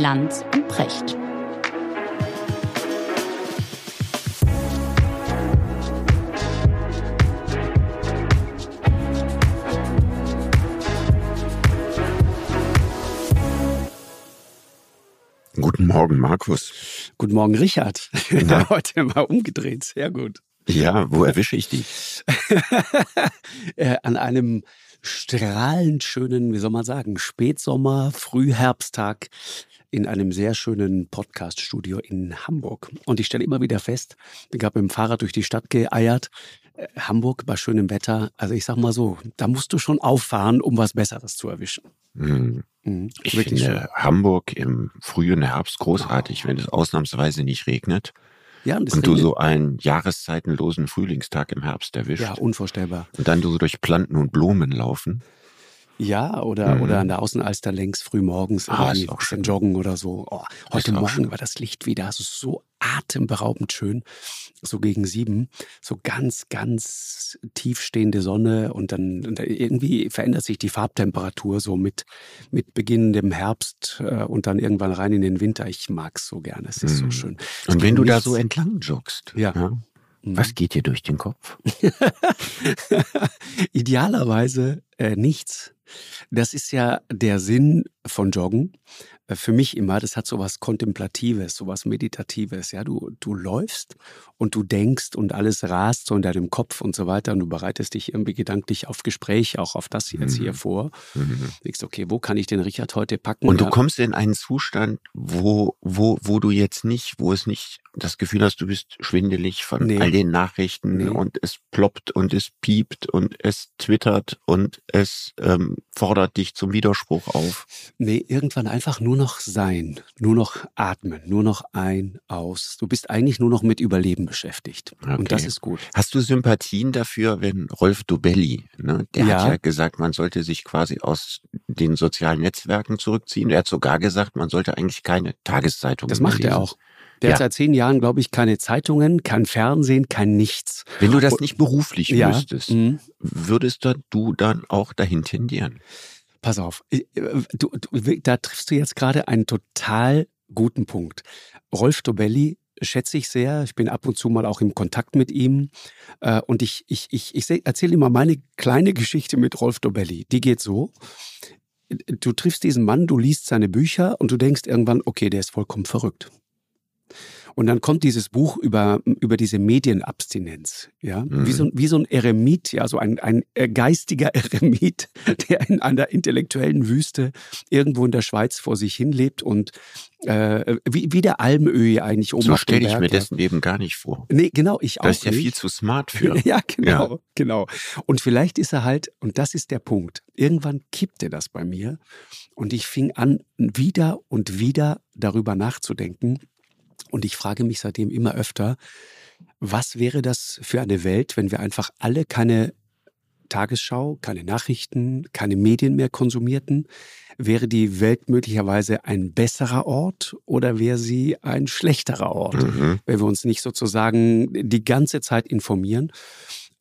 Lanz und Precht. Guten Morgen, Markus. Guten Morgen, Richard. Ja. Heute mal umgedreht, sehr gut. Ja, wo erwische ich dich? Äh, an einem strahlend schönen, wie soll man sagen, Spätsommer, Frühherbsttag in einem sehr schönen Podcaststudio in Hamburg. Und ich stelle immer wieder fest, ich habe mit dem Fahrrad durch die Stadt geeiert. Äh, Hamburg bei schönem Wetter. Also ich sag mal so, da musst du schon auffahren, um was Besseres zu erwischen. Hm. Mhm. Ich finde schön. Hamburg im frühen Herbst großartig, oh. wenn es ausnahmsweise nicht regnet. Ja, und, und du so einen jahreszeitenlosen Frühlingstag im Herbst erwischt. Ja, unvorstellbar. Und dann du so durch Planten und Blumen laufen. Ja, oder, mhm. oder an der Außenalster längs früh morgens ah, ist auch schön. joggen oder so. Oh, heute Morgen schön. war das Licht wieder also so atemberaubend schön, so gegen sieben, so ganz, ganz tiefstehende Sonne und dann, und irgendwie verändert sich die Farbtemperatur so mit, mit beginnendem Herbst äh, und dann irgendwann rein in den Winter. Ich mag es so gerne, es ist mhm. so schön. Und wenn du nichts, da so entlang joggst, ja. ja was mhm. geht dir durch den Kopf? Idealerweise äh, nichts. Das ist ja der Sinn von Joggen. Äh, für mich immer, das hat so was Kontemplatives, so was Meditatives. Ja, du, du läufst und du denkst und alles rast so in deinem Kopf und so weiter und du bereitest dich irgendwie gedanklich auf Gespräch, auch auf das jetzt mhm. hier vor. Mhm. Denkst, okay, wo kann ich den Richard heute packen? Und du ja. kommst in einen Zustand, wo, wo, wo du jetzt nicht, wo es nicht das Gefühl hast, du bist schwindelig von nee. all den Nachrichten nee. und es ploppt und es piept und es twittert und es ähm, fordert dich zum Widerspruch auf. Nee, irgendwann einfach nur noch sein, nur noch atmen, nur noch ein, aus. Du bist eigentlich nur noch mit Überleben beschäftigt. Okay. Und das ist gut. Hast du Sympathien dafür, wenn Rolf Dobelli, ne, der ja. hat ja gesagt, man sollte sich quasi aus den sozialen Netzwerken zurückziehen. Er hat sogar gesagt, man sollte eigentlich keine Tageszeitung Das macht lesen. er auch. Der ja. hat seit zehn Jahren, glaube ich, keine Zeitungen, kein Fernsehen, kein nichts. Wenn du das nicht beruflich ja. müsstest, mhm. würdest du dann auch dahin tendieren? Pass auf, du, du, da triffst du jetzt gerade einen total guten Punkt. Rolf Dobelli schätze ich sehr. Ich bin ab und zu mal auch im Kontakt mit ihm. Äh, und ich, ich, ich, ich erzähle immer meine kleine Geschichte mit Rolf Dobelli. Die geht so. Du triffst diesen Mann, du liest seine Bücher und du denkst irgendwann, okay, der ist vollkommen verrückt. Und dann kommt dieses Buch über, über diese Medienabstinenz, ja, mhm. wie, so, wie so ein Eremit, ja, so ein, ein geistiger Eremit, der in einer intellektuellen Wüste irgendwo in der Schweiz vor sich hin lebt und äh, wie, wie der Almöhi eigentlich oben So stelle ich mir dessen eben gar nicht vor. Nee, genau, ich auch. Das ist ja nicht. viel zu smart für. ja, genau, ja. genau. Und vielleicht ist er halt, und das ist der Punkt, irgendwann kippte das bei mir und ich fing an, wieder und wieder darüber nachzudenken, und ich frage mich seitdem immer öfter, was wäre das für eine Welt, wenn wir einfach alle keine Tagesschau, keine Nachrichten, keine Medien mehr konsumierten? Wäre die Welt möglicherweise ein besserer Ort oder wäre sie ein schlechterer Ort, mhm. wenn wir uns nicht sozusagen die ganze Zeit informieren?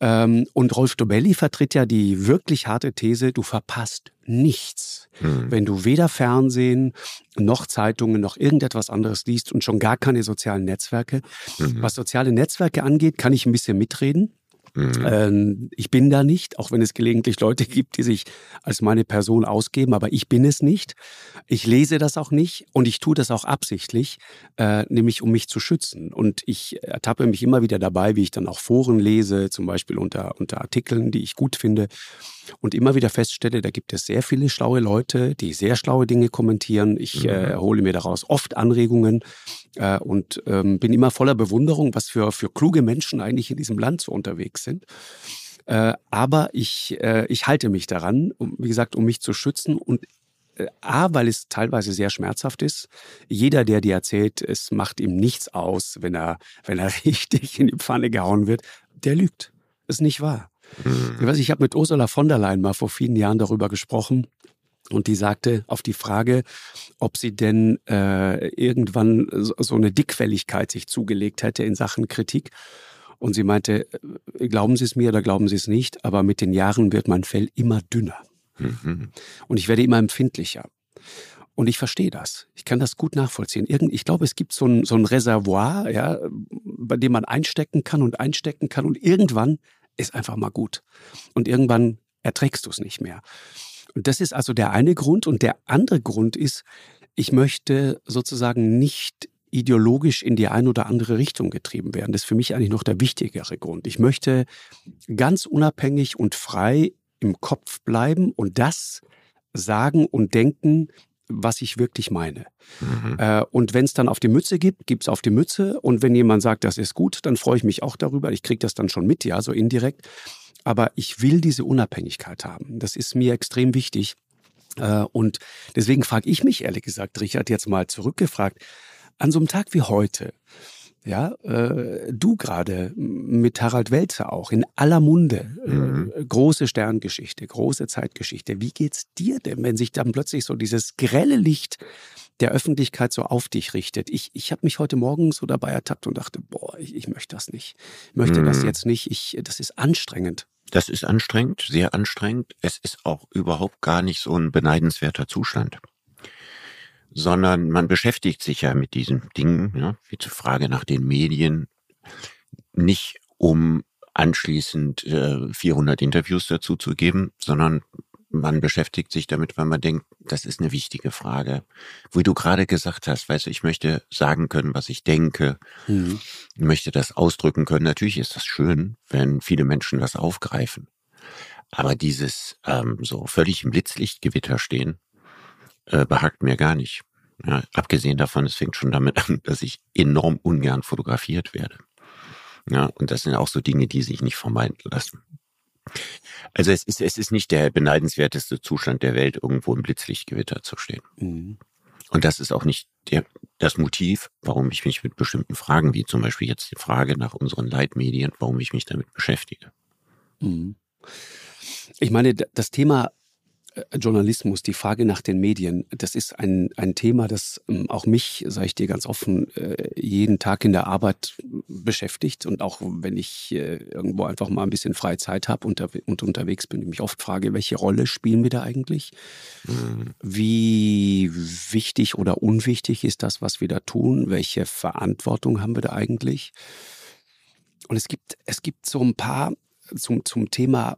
Ähm, und Rolf Dobelli vertritt ja die wirklich harte These, du verpasst nichts, mhm. wenn du weder Fernsehen noch Zeitungen noch irgendetwas anderes liest und schon gar keine sozialen Netzwerke. Mhm. Was soziale Netzwerke angeht, kann ich ein bisschen mitreden. Mhm. Ähm, ich bin da nicht, auch wenn es gelegentlich Leute gibt, die sich als meine Person ausgeben, aber ich bin es nicht. Ich lese das auch nicht und ich tue das auch absichtlich, äh, nämlich um mich zu schützen. Und ich ertappe mich immer wieder dabei, wie ich dann auch Foren lese, zum Beispiel unter, unter Artikeln, die ich gut finde und immer wieder feststelle, da gibt es sehr viele schlaue Leute, die sehr schlaue Dinge kommentieren. Ich mhm. äh, hole mir daraus oft Anregungen äh, und ähm, bin immer voller Bewunderung, was für, für kluge Menschen eigentlich in diesem Land so unterwegs sind. Äh, aber ich, äh, ich halte mich daran, um, wie gesagt, um mich zu schützen und äh, A, weil es teilweise sehr schmerzhaft ist. Jeder, der dir erzählt, es macht ihm nichts aus, wenn er, wenn er richtig in die Pfanne gehauen wird, der lügt. Das ist nicht wahr. Mhm. Ich weiß, ich habe mit Ursula von der Leyen mal vor vielen Jahren darüber gesprochen. Und die sagte auf die Frage, ob sie denn äh, irgendwann so eine Dickfälligkeit sich zugelegt hätte in Sachen Kritik. Und sie meinte, äh, glauben Sie es mir oder glauben Sie es nicht, aber mit den Jahren wird mein Fell immer dünner. Mhm. Und ich werde immer empfindlicher. Und ich verstehe das. Ich kann das gut nachvollziehen. Irgend, ich glaube, es gibt so ein, so ein Reservoir, ja, bei dem man einstecken kann und einstecken kann. Und irgendwann ist einfach mal gut. Und irgendwann erträgst du es nicht mehr. Und das ist also der eine Grund. Und der andere Grund ist, ich möchte sozusagen nicht ideologisch in die eine oder andere Richtung getrieben werden. Das ist für mich eigentlich noch der wichtigere Grund. Ich möchte ganz unabhängig und frei im Kopf bleiben und das sagen und denken, was ich wirklich meine. Mhm. Äh, und wenn es dann auf die Mütze gibt, gibt es auf die Mütze. Und wenn jemand sagt, das ist gut, dann freue ich mich auch darüber. Ich kriege das dann schon mit, ja, so indirekt. Aber ich will diese Unabhängigkeit haben. Das ist mir extrem wichtig. Äh, und deswegen frage ich mich, ehrlich gesagt, Richard, jetzt mal zurückgefragt, an so einem Tag wie heute, ja, äh, du gerade mit Harald Welzer auch in aller Munde, äh, mhm. große Sterngeschichte, große Zeitgeschichte. Wie geht's dir denn, wenn sich dann plötzlich so dieses grelle Licht der Öffentlichkeit so auf dich richtet? Ich, ich habe mich heute Morgen so dabei ertappt und dachte, boah, ich, ich möchte das nicht. Ich möchte mhm. das jetzt nicht. Ich, das ist anstrengend. Das ist anstrengend, sehr anstrengend. Es ist auch überhaupt gar nicht so ein beneidenswerter Zustand sondern man beschäftigt sich ja mit diesen Dingen, ja, wie zur Frage nach den Medien, nicht um anschließend äh, 400 Interviews dazu zu geben, sondern man beschäftigt sich damit, weil man denkt, das ist eine wichtige Frage. Wie du gerade gesagt hast, weißt du, ich möchte sagen können, was ich denke, mhm. möchte das ausdrücken können. Natürlich ist das schön, wenn viele Menschen das aufgreifen. Aber dieses ähm, so völlig im Blitzlichtgewitter stehen, äh, behagt mir gar nicht. Ja, abgesehen davon, es fängt schon damit an, dass ich enorm ungern fotografiert werde. Ja, und das sind auch so Dinge, die sich nicht vermeiden lassen. Also es ist, es ist nicht der beneidenswerteste Zustand der Welt, irgendwo im Blitzlichtgewitter zu stehen. Mhm. Und das ist auch nicht der, das Motiv, warum ich mich mit bestimmten Fragen, wie zum Beispiel jetzt die Frage nach unseren Leitmedien, warum ich mich damit beschäftige. Mhm. Ich meine, das Thema Journalismus, die Frage nach den Medien, das ist ein, ein Thema, das ähm, auch mich, sage ich dir ganz offen, äh, jeden Tag in der Arbeit beschäftigt. Und auch wenn ich äh, irgendwo einfach mal ein bisschen freie Zeit habe und, und unterwegs bin, ich mich oft frage, welche Rolle spielen wir da eigentlich? Mhm. Wie wichtig oder unwichtig ist das, was wir da tun? Welche Verantwortung haben wir da eigentlich? Und es gibt, es gibt so ein paar zum, zum Thema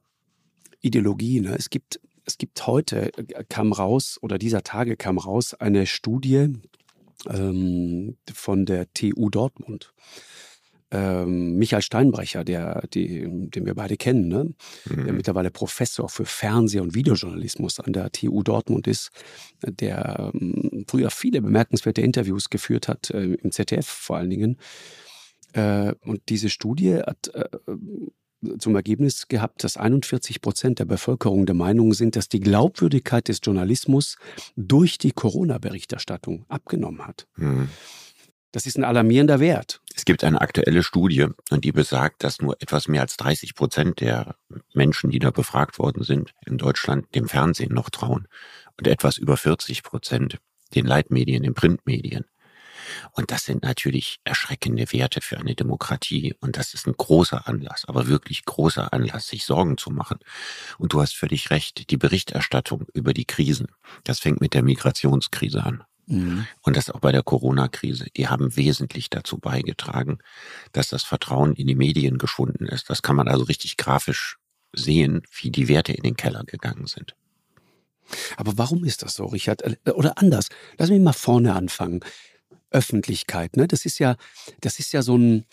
Ideologie. Ne? Es gibt es gibt heute, äh, kam raus, oder dieser Tage kam raus, eine Studie ähm, von der TU Dortmund. Ähm, Michael Steinbrecher, der, die, den wir beide kennen, ne? Mhm. der mittlerweile Professor für Fernseh- und Videojournalismus an der TU Dortmund ist, der ähm, früher viele bemerkenswerte Interviews geführt hat, äh, im ZDF vor allen Dingen. Äh, und diese Studie hat äh, zum Ergebnis gehabt, dass 41 Prozent der Bevölkerung der Meinung sind, dass die Glaubwürdigkeit des Journalismus durch die Corona-Berichterstattung abgenommen hat. Mhm. Das ist ein alarmierender Wert. Es gibt eine aktuelle Studie und die besagt, dass nur etwas mehr als 30 Prozent der Menschen, die da befragt worden sind, in Deutschland dem Fernsehen noch trauen und etwas über 40 Prozent den Leitmedien, den Printmedien. Und das sind natürlich erschreckende Werte für eine Demokratie. Und das ist ein großer Anlass, aber wirklich großer Anlass, sich Sorgen zu machen. Und du hast völlig recht, die Berichterstattung über die Krisen, das fängt mit der Migrationskrise an. Mhm. Und das auch bei der Corona-Krise. Die haben wesentlich dazu beigetragen, dass das Vertrauen in die Medien geschwunden ist. Das kann man also richtig grafisch sehen, wie die Werte in den Keller gegangen sind. Aber warum ist das so, Richard? Oder anders, lass mich mal vorne anfangen. Öffentlichkeit. Ne? Das ist ja, das ist ja so ein,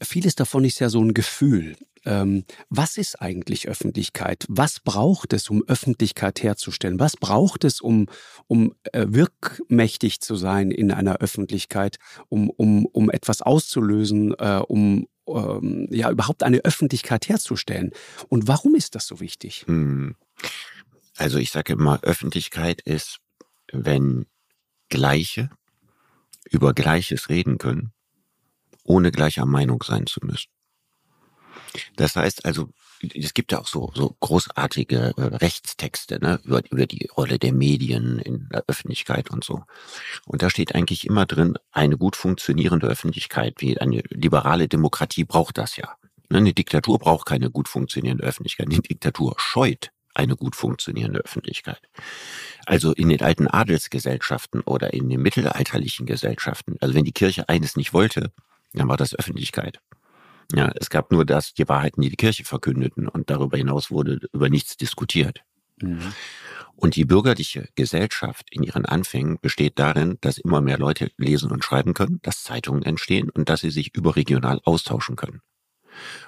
vieles davon ist ja so ein Gefühl. Ähm, was ist eigentlich Öffentlichkeit? Was braucht es, um Öffentlichkeit herzustellen? Was braucht es, um, um äh, wirkmächtig zu sein in einer Öffentlichkeit, um, um, um etwas auszulösen, äh, um ähm, ja überhaupt eine Öffentlichkeit herzustellen? Und warum ist das so wichtig? Hm. Also ich sage immer, Öffentlichkeit ist, wenn Gleiche über Gleiches reden können, ohne gleicher Meinung sein zu müssen. Das heißt also, es gibt ja auch so, so großartige äh, Rechtstexte ne, über, über die Rolle der Medien in der Öffentlichkeit und so. Und da steht eigentlich immer drin, eine gut funktionierende Öffentlichkeit, wie eine liberale Demokratie braucht das ja. Ne, eine Diktatur braucht keine gut funktionierende Öffentlichkeit. Eine Diktatur scheut eine gut funktionierende Öffentlichkeit. Also in den alten Adelsgesellschaften oder in den mittelalterlichen Gesellschaften, also wenn die Kirche eines nicht wollte, dann war das Öffentlichkeit. Ja, es gab nur das, die Wahrheiten, die die Kirche verkündeten und darüber hinaus wurde über nichts diskutiert. Mhm. Und die bürgerliche Gesellschaft in ihren Anfängen besteht darin, dass immer mehr Leute lesen und schreiben können, dass Zeitungen entstehen und dass sie sich überregional austauschen können.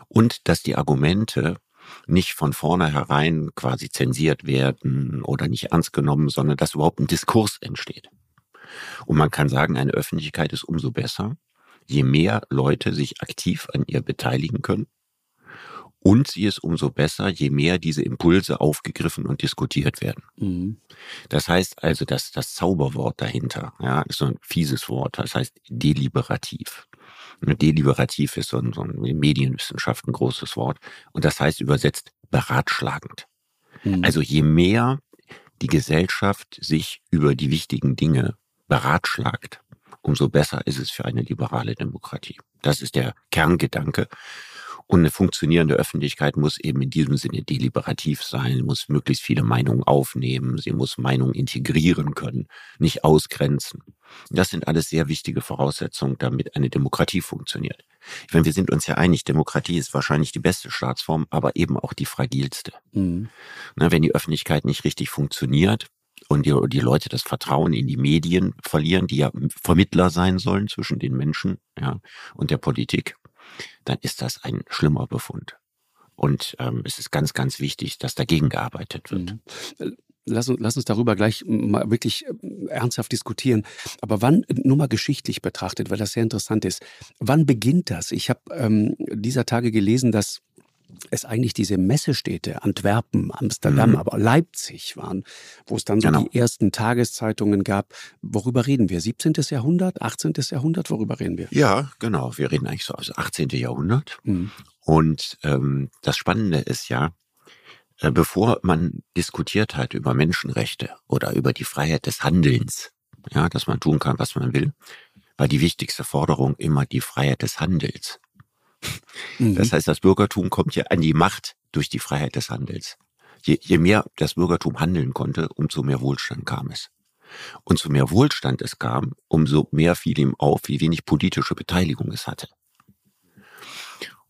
Und dass die Argumente nicht von vornherein quasi zensiert werden oder nicht ernst genommen, sondern dass überhaupt ein Diskurs entsteht. Und man kann sagen, eine Öffentlichkeit ist umso besser, je mehr Leute sich aktiv an ihr beteiligen können. Und sie ist umso besser, je mehr diese Impulse aufgegriffen und diskutiert werden. Mhm. Das heißt also, dass das Zauberwort dahinter, ja, ist so ein fieses Wort, das heißt deliberativ. Deliberativ ist so ein, so ein Medienwissenschaft ein großes Wort. Und das heißt übersetzt beratschlagend. Mhm. Also je mehr die Gesellschaft sich über die wichtigen Dinge beratschlagt, umso besser ist es für eine liberale Demokratie. Das ist der Kerngedanke. Und eine funktionierende Öffentlichkeit muss eben in diesem Sinne deliberativ sein, muss möglichst viele Meinungen aufnehmen, sie muss Meinungen integrieren können, nicht ausgrenzen. Das sind alles sehr wichtige Voraussetzungen, damit eine Demokratie funktioniert. Ich meine, wir sind uns ja einig, Demokratie ist wahrscheinlich die beste Staatsform, aber eben auch die fragilste. Mhm. Na, wenn die Öffentlichkeit nicht richtig funktioniert, und die, die Leute das Vertrauen in die Medien verlieren, die ja Vermittler sein sollen zwischen den Menschen ja, und der Politik, dann ist das ein schlimmer Befund. Und ähm, es ist ganz, ganz wichtig, dass dagegen gearbeitet wird. Mhm. Lass, lass uns darüber gleich mal wirklich äh, ernsthaft diskutieren. Aber wann, nur mal geschichtlich betrachtet, weil das sehr interessant ist, wann beginnt das? Ich habe ähm, dieser Tage gelesen, dass es eigentlich diese Messestädte, Antwerpen, Amsterdam, mhm. aber Leipzig waren, wo es dann so genau. die ersten Tageszeitungen gab. Worüber reden wir? 17. Jahrhundert, 18. Jahrhundert? Worüber reden wir? Ja, genau. Wir reden eigentlich so aus 18. Jahrhundert. Mhm. Und ähm, das Spannende ist ja, äh, bevor man diskutiert hat über Menschenrechte oder über die Freiheit des Handelns, ja, dass man tun kann, was man will, war die wichtigste Forderung immer die Freiheit des Handels. Mhm. Das heißt, das Bürgertum kommt ja an die Macht durch die Freiheit des Handels. Je, je mehr das Bürgertum handeln konnte, umso mehr Wohlstand kam es. Und so mehr Wohlstand es kam, umso mehr fiel ihm auf, wie wenig politische Beteiligung es hatte.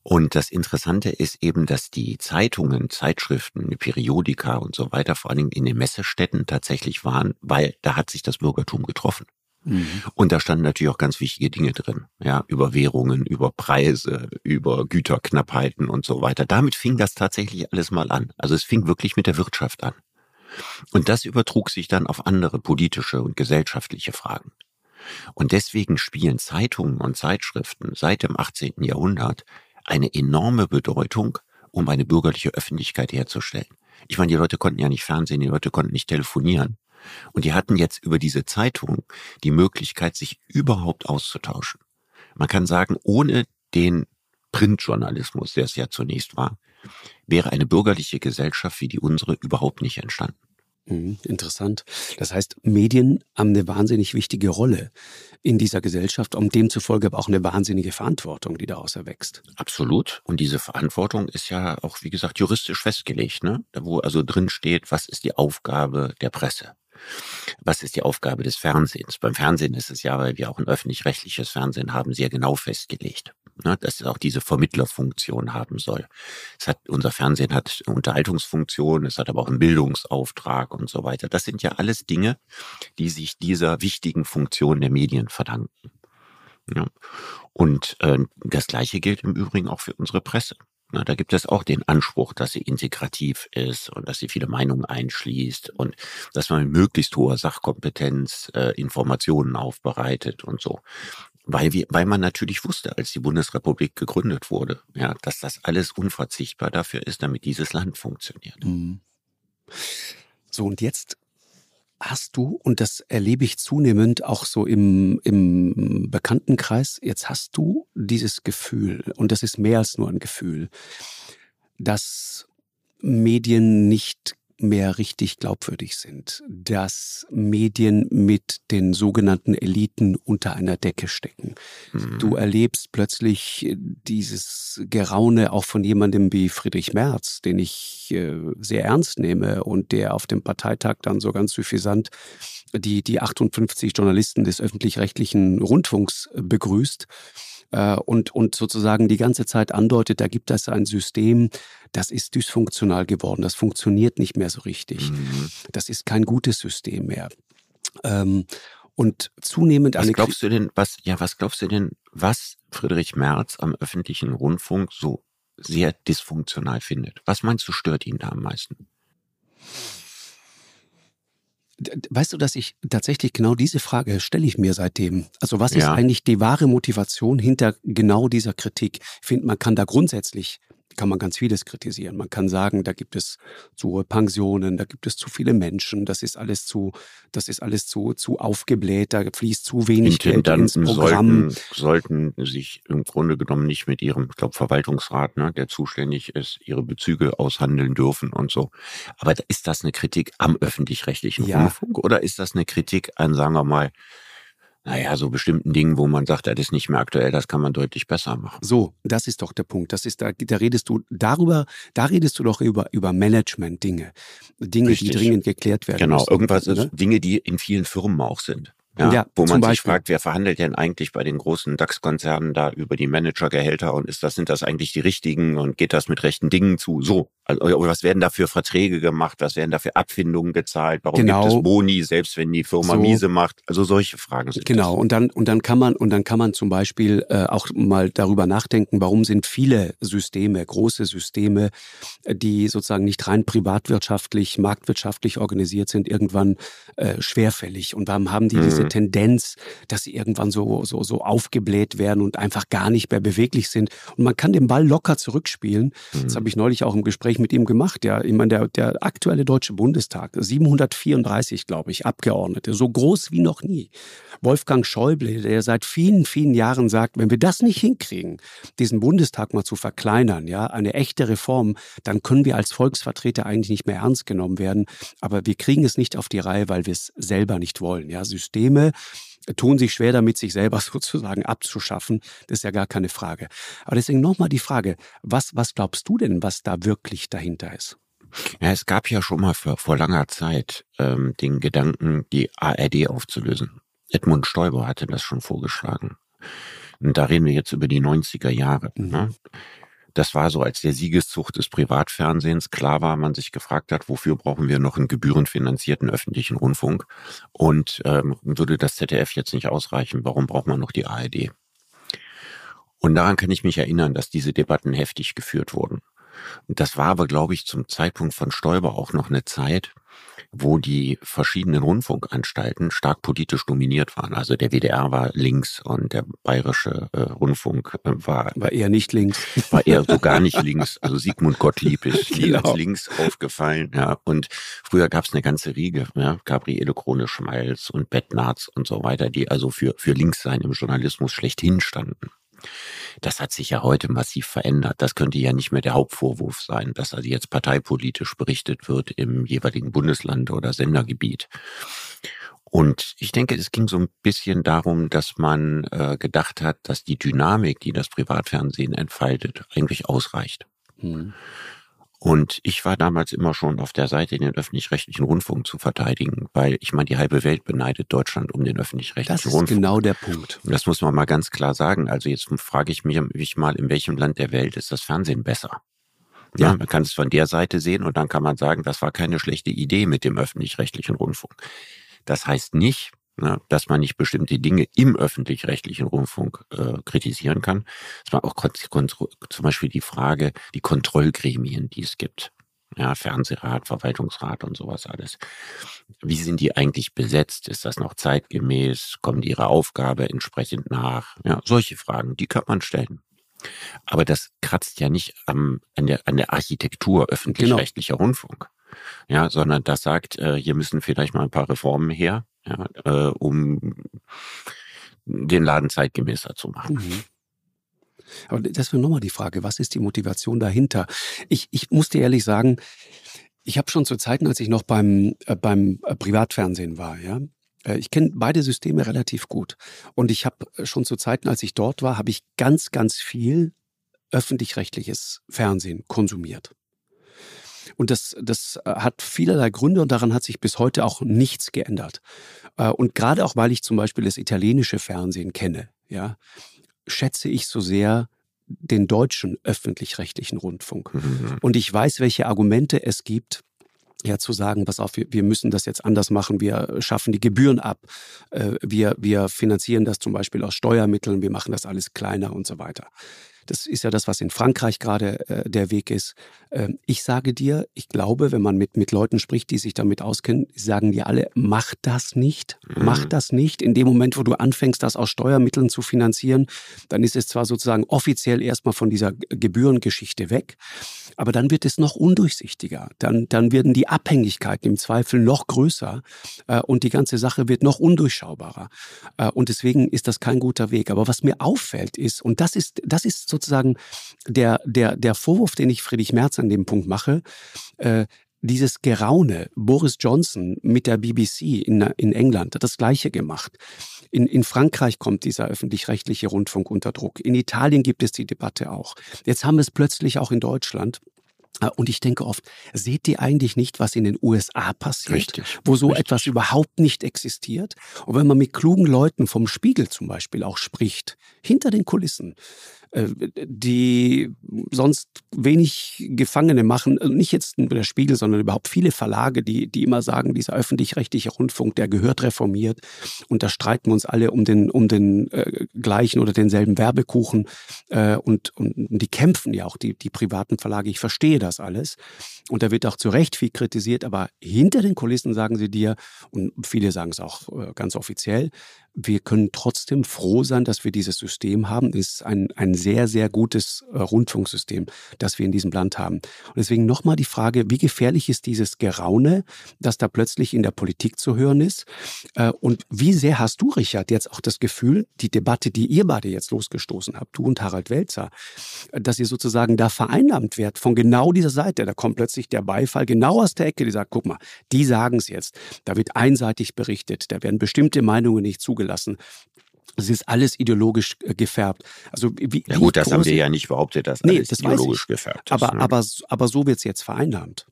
Und das Interessante ist eben, dass die Zeitungen, Zeitschriften, Periodika und so weiter vor allen Dingen in den Messestädten tatsächlich waren, weil da hat sich das Bürgertum getroffen. Mhm. Und da standen natürlich auch ganz wichtige Dinge drin, ja, über Währungen, über Preise, über Güterknappheiten und so weiter. Damit fing das tatsächlich alles mal an. Also es fing wirklich mit der Wirtschaft an. Und das übertrug sich dann auf andere politische und gesellschaftliche Fragen. Und deswegen spielen Zeitungen und Zeitschriften seit dem 18. Jahrhundert eine enorme Bedeutung, um eine bürgerliche Öffentlichkeit herzustellen. Ich meine, die Leute konnten ja nicht fernsehen, die Leute konnten nicht telefonieren. Und die hatten jetzt über diese Zeitung die Möglichkeit, sich überhaupt auszutauschen. Man kann sagen, ohne den Printjournalismus, der es ja zunächst war, wäre eine bürgerliche Gesellschaft wie die unsere überhaupt nicht entstanden. Mhm, interessant. Das heißt, Medien haben eine wahnsinnig wichtige Rolle in dieser Gesellschaft und demzufolge aber auch eine wahnsinnige Verantwortung, die daraus erwächst. Absolut. Und diese Verantwortung ist ja auch, wie gesagt, juristisch festgelegt, ne? Da wo also drin steht, was ist die Aufgabe der Presse? Was ist die Aufgabe des Fernsehens? Beim Fernsehen ist es ja, weil wir auch ein öffentlich-rechtliches Fernsehen haben, sehr genau festgelegt. Ne, dass es auch diese Vermittlerfunktion haben soll. Es hat, unser Fernsehen hat Unterhaltungsfunktion, es hat aber auch einen Bildungsauftrag und so weiter. Das sind ja alles Dinge, die sich dieser wichtigen Funktion der Medien verdanken. Ja. Und äh, das Gleiche gilt im Übrigen auch für unsere Presse. Na, da gibt es auch den Anspruch, dass sie integrativ ist und dass sie viele Meinungen einschließt und dass man mit möglichst hoher Sachkompetenz äh, Informationen aufbereitet und so. Weil, wir, weil man natürlich wusste, als die Bundesrepublik gegründet wurde, ja, dass das alles unverzichtbar dafür ist, damit dieses Land funktioniert. Mhm. So, und jetzt hast du, und das erlebe ich zunehmend auch so im, im Bekanntenkreis, jetzt hast du dieses Gefühl, und das ist mehr als nur ein Gefühl, dass Medien nicht mehr richtig glaubwürdig sind, dass Medien mit den sogenannten Eliten unter einer Decke stecken. Mhm. Du erlebst plötzlich dieses Geraune auch von jemandem wie Friedrich Merz, den ich äh, sehr ernst nehme und der auf dem Parteitag dann so ganz suffisant die, die 58 Journalisten des öffentlich-rechtlichen Rundfunks begrüßt äh, und, und sozusagen die ganze Zeit andeutet, da gibt es ein System, das ist dysfunktional geworden, das funktioniert nicht mehr so richtig. Mhm. Das ist kein gutes System mehr. Ähm, und zunehmend was glaubst du denn, was, ja, was glaubst du denn, was Friedrich Merz am öffentlichen Rundfunk so sehr dysfunktional findet? Was meinst du, stört ihn da am meisten? Weißt du, dass ich tatsächlich genau diese Frage stelle ich mir seitdem. Also was ja. ist eigentlich die wahre Motivation hinter genau dieser Kritik? Ich finde, man kann da grundsätzlich kann man ganz vieles kritisieren. Man kann sagen, da gibt es zu hohe Pensionen, da gibt es zu viele Menschen, das ist alles zu, das ist alles zu, zu aufgebläht, da fließt zu wenig Geld ins Programm. Sollten, sollten sich im Grunde genommen nicht mit ihrem, ich glaube, Verwaltungsrat, ne, der zuständig ist, ihre Bezüge aushandeln dürfen und so. Aber ist das eine Kritik am öffentlich-rechtlichen ja. Rundfunk oder ist das eine Kritik an, sagen wir mal, naja, so bestimmten Dingen, wo man sagt, das ist nicht mehr aktuell, das kann man deutlich besser machen. So, das ist doch der Punkt. Das ist da, da redest du darüber, da redest du doch über, über Management-Dinge. Dinge, Richtig. die dringend geklärt werden. Genau, müssen, irgendwas, ne? Dinge, die in vielen Firmen auch sind. Ja, ja, wo man sich fragt, wer verhandelt denn eigentlich bei den großen DAX-Konzernen da über die Managergehälter und ist das, sind das eigentlich die richtigen und geht das mit rechten Dingen zu? So. Also, was werden da für Verträge gemacht? Was werden da für Abfindungen gezahlt? Warum genau. gibt es Boni, selbst wenn die Firma so. miese macht? Also solche Fragen sind Genau. Das. Und dann, und dann kann man, und dann kann man zum Beispiel äh, auch mal darüber nachdenken, warum sind viele Systeme, große Systeme, die sozusagen nicht rein privatwirtschaftlich, marktwirtschaftlich organisiert sind, irgendwann äh, schwerfällig? Und warum haben die mhm. diese Tendenz, dass sie irgendwann so, so, so aufgebläht werden und einfach gar nicht mehr beweglich sind. Und man kann den Ball locker zurückspielen. Mhm. Das habe ich neulich auch im Gespräch mit ihm gemacht. Ja, ich meine, der, der aktuelle Deutsche Bundestag, 734, glaube ich, Abgeordnete, so groß wie noch nie. Wolfgang Schäuble, der seit vielen, vielen Jahren sagt, wenn wir das nicht hinkriegen, diesen Bundestag mal zu verkleinern, ja, eine echte Reform, dann können wir als Volksvertreter eigentlich nicht mehr ernst genommen werden. Aber wir kriegen es nicht auf die Reihe, weil wir es selber nicht wollen. Ja, Systeme Systeme tun sich schwer damit, sich selber sozusagen abzuschaffen. Das ist ja gar keine Frage. Aber deswegen nochmal die Frage, was, was glaubst du denn, was da wirklich dahinter ist? Ja, es gab ja schon mal vor, vor langer Zeit ähm, den Gedanken, die ARD aufzulösen. Edmund Stoiber hatte das schon vorgeschlagen. Und da reden wir jetzt über die 90er Jahre. Mhm. Ne? Das war so, als der Siegeszug des Privatfernsehens klar war, man sich gefragt hat, wofür brauchen wir noch einen gebührenfinanzierten öffentlichen Rundfunk? Und ähm, würde das ZDF jetzt nicht ausreichen? Warum braucht man noch die ARD? Und daran kann ich mich erinnern, dass diese Debatten heftig geführt wurden. Das war aber, glaube ich, zum Zeitpunkt von Stoiber auch noch eine Zeit, wo die verschiedenen Rundfunkanstalten stark politisch dominiert waren. Also der WDR war links und der bayerische äh, Rundfunk äh, war war eher nicht links, war eher so gar nicht links. Also Sigmund Gottlieb ist genau. als links aufgefallen. Ja und früher gab es eine ganze Riege, ja, Gabriele Krone Schmeils und Bettnarz und so weiter, die also für für Linkssein im Journalismus schlechthin standen. Das hat sich ja heute massiv verändert. Das könnte ja nicht mehr der Hauptvorwurf sein, dass also jetzt parteipolitisch berichtet wird im jeweiligen Bundesland oder Sendergebiet. Und ich denke, es ging so ein bisschen darum, dass man äh, gedacht hat, dass die Dynamik, die das Privatfernsehen entfaltet, eigentlich ausreicht. Mhm. Und ich war damals immer schon auf der Seite, den öffentlich-rechtlichen Rundfunk zu verteidigen, weil ich meine, die halbe Welt beneidet Deutschland um den öffentlich-rechtlichen Rundfunk. Das ist genau der Punkt. Und das muss man mal ganz klar sagen. Also jetzt frage ich mich, mich mal, in welchem Land der Welt ist das Fernsehen besser? Ja, man kann es von der Seite sehen und dann kann man sagen, das war keine schlechte Idee mit dem öffentlich-rechtlichen Rundfunk. Das heißt nicht, ne, dass man nicht bestimmte Dinge im öffentlich-rechtlichen Rundfunk äh, kritisieren kann. Es war auch zum Beispiel die Frage, die Kontrollgremien, die es gibt. Ja, Fernsehrat, Verwaltungsrat und sowas alles. Wie sind die eigentlich besetzt? Ist das noch zeitgemäß? Kommt ihre Aufgabe entsprechend nach? Ja, solche Fragen, die kann man stellen. Aber das kratzt ja nicht am, an, der, an der Architektur öffentlich-rechtlicher genau. Rundfunk. Ja, sondern das sagt, äh, hier müssen vielleicht mal ein paar Reformen her ja, äh, um den Laden zeitgemäßer zu machen. Mhm. Aber das wäre nochmal die Frage, was ist die Motivation dahinter? Ich, ich muss dir ehrlich sagen, Ich habe schon zu Zeiten, als ich noch beim, äh, beim äh, Privatfernsehen war, ja, äh, ich kenne beide Systeme relativ gut. Und ich habe schon zu Zeiten, als ich dort war, habe ich ganz, ganz viel öffentlich-rechtliches Fernsehen konsumiert. Und das, das hat vielerlei Gründe und daran hat sich bis heute auch nichts geändert. Und gerade auch, weil ich zum Beispiel das italienische Fernsehen kenne, ja, schätze ich so sehr den deutschen öffentlich-rechtlichen Rundfunk. Mhm. Und ich weiß, welche Argumente es gibt, ja zu sagen, pass auf, wir, wir müssen das jetzt anders machen, wir schaffen die Gebühren ab, äh, wir, wir finanzieren das zum Beispiel aus Steuermitteln, wir machen das alles kleiner und so weiter. Das ist ja das, was in Frankreich gerade äh, der Weg ist. Ähm, ich sage dir, ich glaube, wenn man mit, mit Leuten spricht, die sich damit auskennen, sagen die alle, mach das nicht, mach mhm. das nicht. In dem Moment, wo du anfängst, das aus Steuermitteln zu finanzieren, dann ist es zwar sozusagen offiziell erstmal von dieser Gebührengeschichte weg, aber dann wird es noch undurchsichtiger. Dann, dann werden die Abhängigkeiten im Zweifel noch größer äh, und die ganze Sache wird noch undurchschaubarer. Äh, und deswegen ist das kein guter Weg. Aber was mir auffällt ist, und das ist, das ist sozusagen der, der, der Vorwurf, den ich Friedrich Merz an dem Punkt mache, äh, dieses Geraune, Boris Johnson mit der BBC in, in England hat das Gleiche gemacht. In, in Frankreich kommt dieser öffentlich-rechtliche Rundfunk unter Druck. In Italien gibt es die Debatte auch. Jetzt haben wir es plötzlich auch in Deutschland. Äh, und ich denke oft, seht ihr eigentlich nicht, was in den USA passiert, richtig, wo so richtig. etwas überhaupt nicht existiert? Und wenn man mit klugen Leuten vom Spiegel zum Beispiel auch spricht, hinter den Kulissen, äh, die sonst wenig Gefangene machen, also nicht jetzt nur der Spiegel, sondern überhaupt viele Verlage, die, die immer sagen, dieser öffentlich-rechtliche Rundfunk, der gehört reformiert und da streiten wir uns alle um den, um den äh, gleichen oder denselben Werbekuchen äh, und, und die kämpfen ja auch, die, die privaten Verlage. Ich verstehe das alles und da wird auch zu Recht viel kritisiert, aber hinter den Kulissen sagen sie dir, und viele sagen es auch äh, ganz offiziell, wir können trotzdem froh sein, dass wir dieses System haben. Es ist ein, ein sehr, sehr gutes äh, Rundfunksystem, das wir in diesem Land haben. Und deswegen nochmal die Frage, wie gefährlich ist dieses Geraune, das da plötzlich in der Politik zu hören ist? Äh, und wie sehr hast du, Richard, jetzt auch das Gefühl, die Debatte, die ihr beide jetzt losgestoßen habt, du und Harald Welzer, dass ihr sozusagen da vereinnahmt werdet von genau dieser Seite. Da kommt plötzlich der Beifall genau aus der Ecke, die sagt, guck mal, die sagen es jetzt. Da wird einseitig berichtet, da werden bestimmte Meinungen nicht zugelassen gelassen. Es ist alles ideologisch äh, gefärbt. Also wie, ja gut, das haben wir ja nicht behauptet, dass nee, alles das ideologisch gefärbt ist. Aber, ne? aber, aber so wird es jetzt vereinnahmt.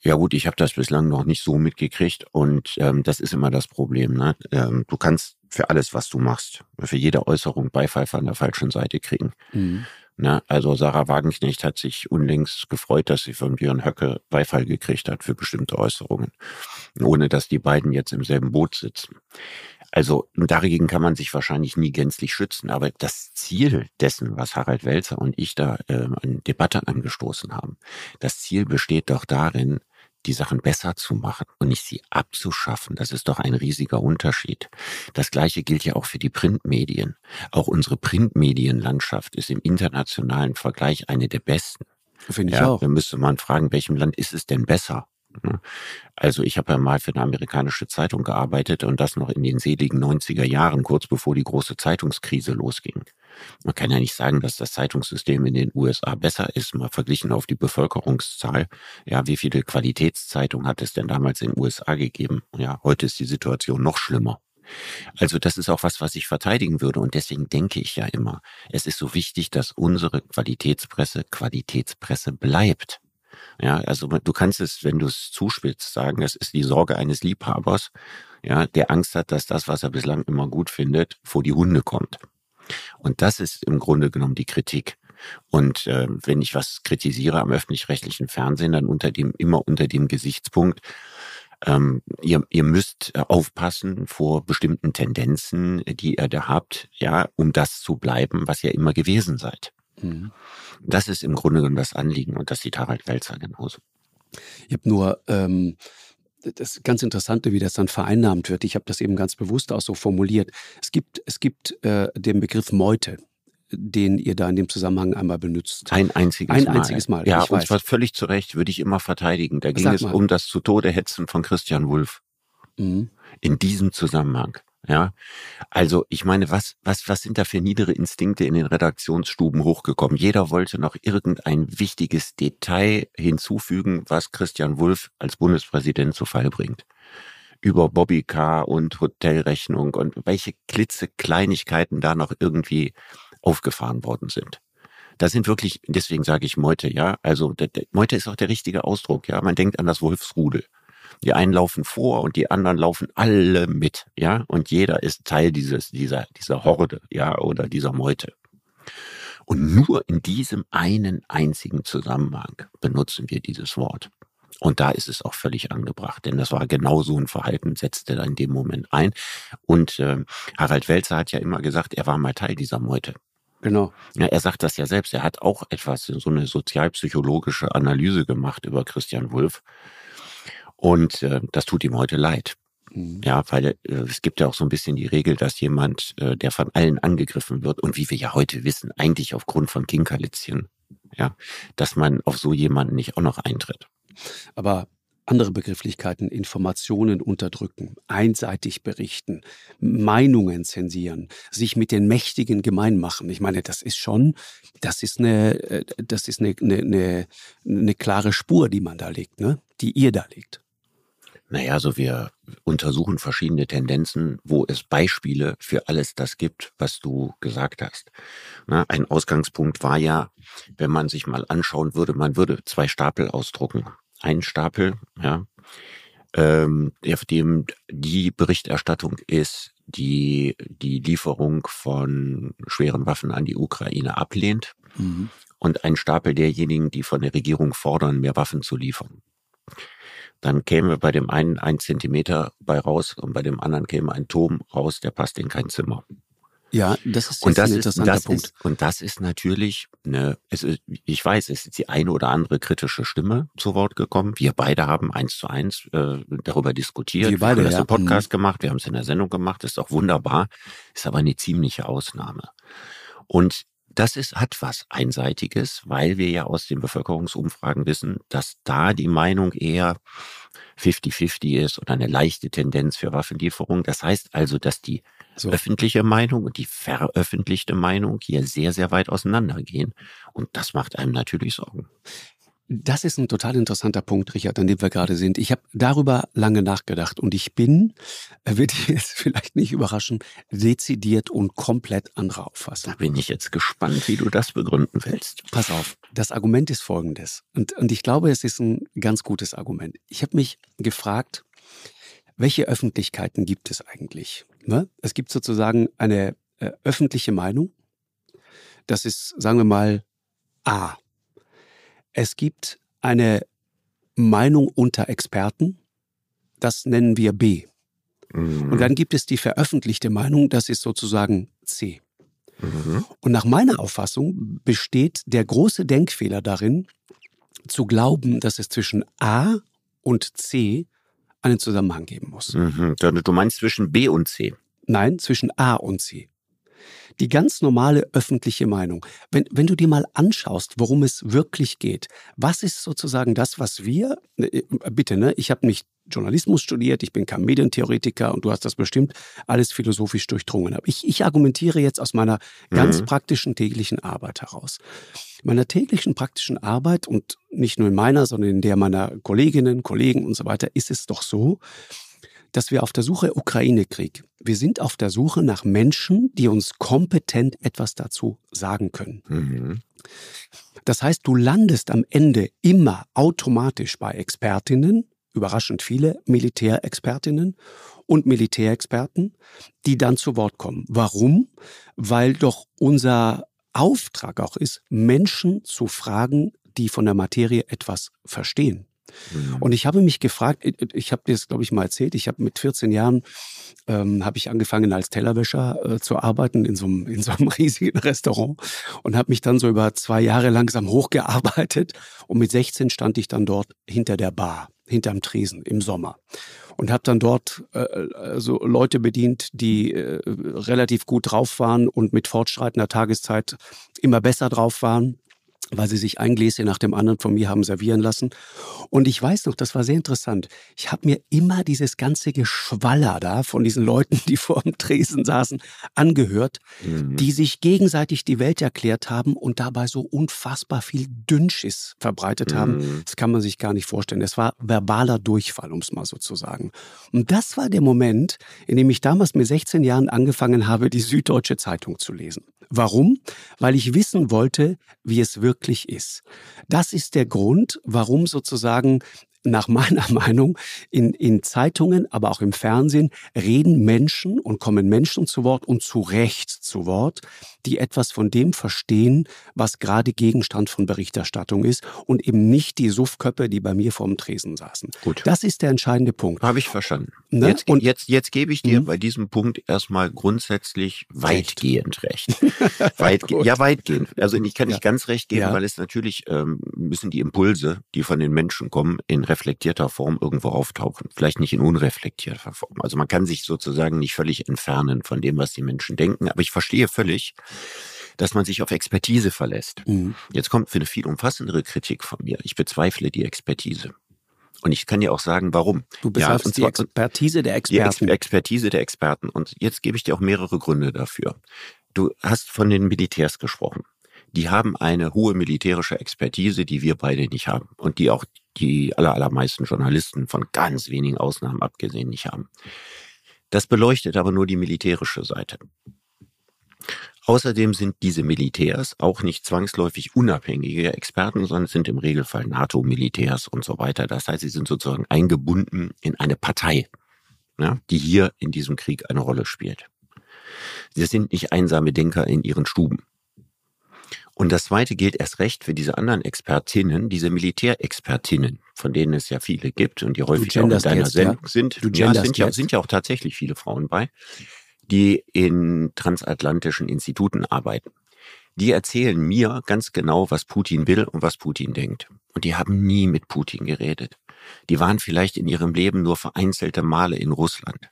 Ja gut, ich habe das bislang noch nicht so mitgekriegt und ähm, das ist immer das Problem. Ne? Ähm, du kannst für alles, was du machst, für jede Äußerung Beifall von der falschen Seite kriegen. Mhm. Na, also Sarah Wagenknecht hat sich unlängst gefreut, dass sie von Björn Höcke Beifall gekriegt hat für bestimmte Äußerungen, ohne dass die beiden jetzt im selben Boot sitzen. Also dagegen kann man sich wahrscheinlich nie gänzlich schützen. Aber das Ziel dessen, was Harald Welzer und ich da äh, an Debatte angestoßen haben, das Ziel besteht doch darin, die Sachen besser zu machen und nicht sie abzuschaffen. Das ist doch ein riesiger Unterschied. Das gleiche gilt ja auch für die Printmedien. Auch unsere Printmedienlandschaft ist im internationalen Vergleich eine der besten. Finde ich ja, auch. Da müsste man fragen, welchem Land ist es denn besser? Ne? Also ich habe ja mal für eine amerikanische Zeitung gearbeitet und das noch in den seligen 90er Jahren, kurz bevor die große Zeitungskrise losging. Man kann ja nicht sagen, dass das Zeitungssystem in den USA besser ist, mal verglichen auf die Bevölkerungszahl. Ja, wie viele Qualitätszeitungen hat es denn damals in den USA gegeben? Ja, heute ist die Situation noch schlimmer. Also das ist auch was, was ich verteidigen würde. Und deswegen denke ich ja immer, es ist so wichtig, dass unsere Qualitätspresse Qualitätspresse bleibt. Ja, also du kannst es, wenn du es zuspitzt, sagen, es ist die Sorge eines Liebhabers, ja, der Angst hat, dass das, was er bislang immer gut findet, vor die Hunde kommt. Und das ist im Grunde genommen die Kritik. Und äh, wenn ich was kritisiere am öffentlich-rechtlichen Fernsehen, dann unter dem immer unter dem Gesichtspunkt, ähm, ihr, ihr müsst aufpassen vor bestimmten Tendenzen, die ihr da habt, ja, um das zu bleiben, was ihr immer gewesen seid. Mhm. Das ist im Grunde genommen das Anliegen und das sieht Harald Welzer genauso. Ich habe nur ähm, das ganz Interessante, wie das dann vereinnahmt wird. Ich habe das eben ganz bewusst auch so formuliert. Es gibt, es gibt äh, den Begriff Meute den ihr da in dem Zusammenhang einmal benutzt. Ein einziges Ein Mal. Ein einziges Mal. Ja, ich und zwar völlig zu Recht, würde ich immer verteidigen. Da ging Sag es mal. um das zu Tode hetzen von Christian Wulff. Mhm. In diesem Zusammenhang. Ja, also ich meine, was, was, was sind da für niedere Instinkte in den Redaktionsstuben hochgekommen? Jeder wollte noch irgendein wichtiges Detail hinzufügen, was Christian Wulff als Bundespräsident zu Fall bringt. Über Bobbycar und Hotelrechnung und welche klitzekleinigkeiten da noch irgendwie aufgefahren worden sind. Das sind wirklich, deswegen sage ich Meute, ja. Also der, der, Meute ist auch der richtige Ausdruck, ja. Man denkt an das Wolfsrudel. Die einen laufen vor und die anderen laufen alle mit, ja. Und jeder ist Teil dieses, dieser, dieser Horde, ja, oder dieser Meute. Und nur in diesem einen einzigen Zusammenhang benutzen wir dieses Wort. Und da ist es auch völlig angebracht, denn das war genau so ein Verhalten, setzte da in dem Moment ein. Und äh, Harald Welzer hat ja immer gesagt, er war mal Teil dieser Meute. Genau. Ja, er sagt das ja selbst. Er hat auch etwas, so eine sozialpsychologische Analyse gemacht über Christian Wulff. Und äh, das tut ihm heute leid. Mhm. Ja, weil äh, es gibt ja auch so ein bisschen die Regel, dass jemand, äh, der von allen angegriffen wird und wie wir ja heute wissen, eigentlich aufgrund von Kinkerlitzchen, ja, dass man auf so jemanden nicht auch noch eintritt. Aber andere Begrifflichkeiten, Informationen unterdrücken, einseitig berichten, Meinungen zensieren, sich mit den Mächtigen gemein machen. Ich meine, das ist schon, das ist eine, äh, das ist eine, eine, eine, eine klare Spur, die man da legt, ne? die ihr da legt. Naja, also wir untersuchen verschiedene Tendenzen, wo es Beispiele für alles das gibt, was du gesagt hast. Na, ein Ausgangspunkt war ja, wenn man sich mal anschauen würde, man würde zwei Stapel ausdrucken. Ein Stapel, ja, ähm, auf dem die Berichterstattung ist, die die Lieferung von schweren Waffen an die Ukraine ablehnt. Mhm. Und ein Stapel derjenigen, die von der Regierung fordern, mehr Waffen zu liefern dann käme bei dem einen ein Zentimeter bei raus und bei dem anderen käme ein Turm raus, der passt in kein Zimmer. Ja, das ist und das ein interessanter ist, das Punkt. Ist, und das ist natürlich eine, es ist, ich weiß, es ist die eine oder andere kritische Stimme zu Wort gekommen. Wir beide haben eins zu eins äh, darüber diskutiert. Wir beide, wir haben das ja. im Podcast mhm. gemacht, wir haben es in der Sendung gemacht, ist auch wunderbar, ist aber eine ziemliche Ausnahme. Und das ist, hat was Einseitiges, weil wir ja aus den Bevölkerungsumfragen wissen, dass da die Meinung eher 50-50 ist oder eine leichte Tendenz für Waffenlieferung. Das heißt also, dass die so. öffentliche Meinung und die veröffentlichte Meinung hier sehr, sehr weit auseinandergehen. Und das macht einem natürlich Sorgen. Das ist ein total interessanter Punkt, Richard, an dem wir gerade sind. Ich habe darüber lange nachgedacht und ich bin, wird jetzt vielleicht nicht überraschen, dezidiert und komplett anderer Auffassung. Da bin ich jetzt gespannt, wie du das begründen willst. Pass auf, das Argument ist folgendes. Und, und ich glaube, es ist ein ganz gutes Argument. Ich habe mich gefragt, welche Öffentlichkeiten gibt es eigentlich? Ne? Es gibt sozusagen eine äh, öffentliche Meinung. Das ist, sagen wir mal, A. Es gibt eine Meinung unter Experten, das nennen wir B. Mhm. Und dann gibt es die veröffentlichte Meinung, das ist sozusagen C. Mhm. Und nach meiner Auffassung besteht der große Denkfehler darin, zu glauben, dass es zwischen A und C einen Zusammenhang geben muss. Mhm. Du meinst zwischen B und C? Nein, zwischen A und C die ganz normale öffentliche Meinung. Wenn, wenn du dir mal anschaust, worum es wirklich geht, was ist sozusagen das, was wir, äh, bitte, ne, ich habe nicht Journalismus studiert, ich bin kein Medientheoretiker und du hast das bestimmt alles philosophisch durchdrungen. Aber ich, ich argumentiere jetzt aus meiner ganz mhm. praktischen täglichen Arbeit heraus. Meiner täglichen praktischen Arbeit und nicht nur in meiner, sondern in der meiner Kolleginnen, Kollegen und so weiter, ist es doch so, dass wir auf der Suche Ukraine-Krieg, wir sind auf der Suche nach Menschen, die uns kompetent etwas dazu sagen können. Mhm. Das heißt, du landest am Ende immer automatisch bei Expertinnen, überraschend viele Militärexpertinnen und Militärexperten, die dann zu Wort kommen. Warum? Weil doch unser Auftrag auch ist, Menschen zu fragen, die von der Materie etwas verstehen. Mhm. Und ich habe mich gefragt, ich habe dir das, glaube ich, mal erzählt, ich habe mit 14 Jahren ähm, habe ich angefangen als Tellerwäscher äh, zu arbeiten in so, einem, in so einem riesigen Restaurant und habe mich dann so über zwei Jahre langsam hochgearbeitet und mit 16 stand ich dann dort hinter der Bar, hinterm Tresen im Sommer und habe dann dort äh, also Leute bedient, die äh, relativ gut drauf waren und mit fortschreitender Tageszeit immer besser drauf waren weil sie sich ein Gläschen nach dem anderen von mir haben servieren lassen. Und ich weiß noch, das war sehr interessant. Ich habe mir immer dieses ganze Geschwaller da von diesen Leuten, die vor dem Tresen saßen, angehört, mhm. die sich gegenseitig die Welt erklärt haben und dabei so unfassbar viel Dünnschiss verbreitet mhm. haben. Das kann man sich gar nicht vorstellen. Es war verbaler Durchfall, um es mal so zu sagen. Und das war der Moment, in dem ich damals mit 16 Jahren angefangen habe, die Süddeutsche Zeitung zu lesen. Warum? Weil ich wissen wollte, wie es wirklich ist. Das ist der Grund, warum sozusagen nach meiner Meinung in, in Zeitungen, aber auch im Fernsehen reden Menschen und kommen Menschen zu Wort und zu Recht zu Wort, die etwas von dem verstehen, was gerade Gegenstand von Berichterstattung ist und eben nicht die Suffköppe, die bei mir vorm Tresen saßen. Gut. Das ist der entscheidende Punkt. Habe ich verstanden. Ne? Jetzt, und jetzt, jetzt gebe ich dir mhm. bei diesem Punkt erstmal grundsätzlich weitgehend recht. Weitge ja, weitgehend. Also ich kann nicht ja. ganz recht geben, ja. weil es natürlich ähm, müssen die Impulse, die von den Menschen kommen, in reflektierter Form irgendwo auftauchen. Vielleicht nicht in unreflektierter Form. Also man kann sich sozusagen nicht völlig entfernen von dem, was die Menschen denken. Aber ich verstehe völlig, dass man sich auf Expertise verlässt. Mhm. Jetzt kommt für eine viel umfassendere Kritik von mir. Ich bezweifle die Expertise. Und ich kann dir auch sagen, warum. Du bezweifelst ja, die Expertise der Experten. Die Expertise der Experten. Und jetzt gebe ich dir auch mehrere Gründe dafür. Du hast von den Militärs gesprochen. Die haben eine hohe militärische Expertise, die wir beide nicht haben. Und die auch die aller, allermeisten Journalisten von ganz wenigen Ausnahmen abgesehen nicht haben. Das beleuchtet aber nur die militärische Seite. Außerdem sind diese Militärs auch nicht zwangsläufig unabhängige Experten, sondern sind im Regelfall NATO-Militärs und so weiter. Das heißt, sie sind sozusagen eingebunden in eine Partei, ja, die hier in diesem Krieg eine Rolle spielt. Sie sind nicht einsame Denker in ihren Stuben. Und das Zweite gilt erst recht für diese anderen Expertinnen, diese Militärexpertinnen, von denen es ja viele gibt und die häufig auch in deiner jetzt, Sendung ja? sind. Ja, sind ja, sind ja auch tatsächlich viele Frauen bei die in transatlantischen Instituten arbeiten. Die erzählen mir ganz genau, was Putin will und was Putin denkt. Und die haben nie mit Putin geredet. Die waren vielleicht in ihrem Leben nur vereinzelte Male in Russland.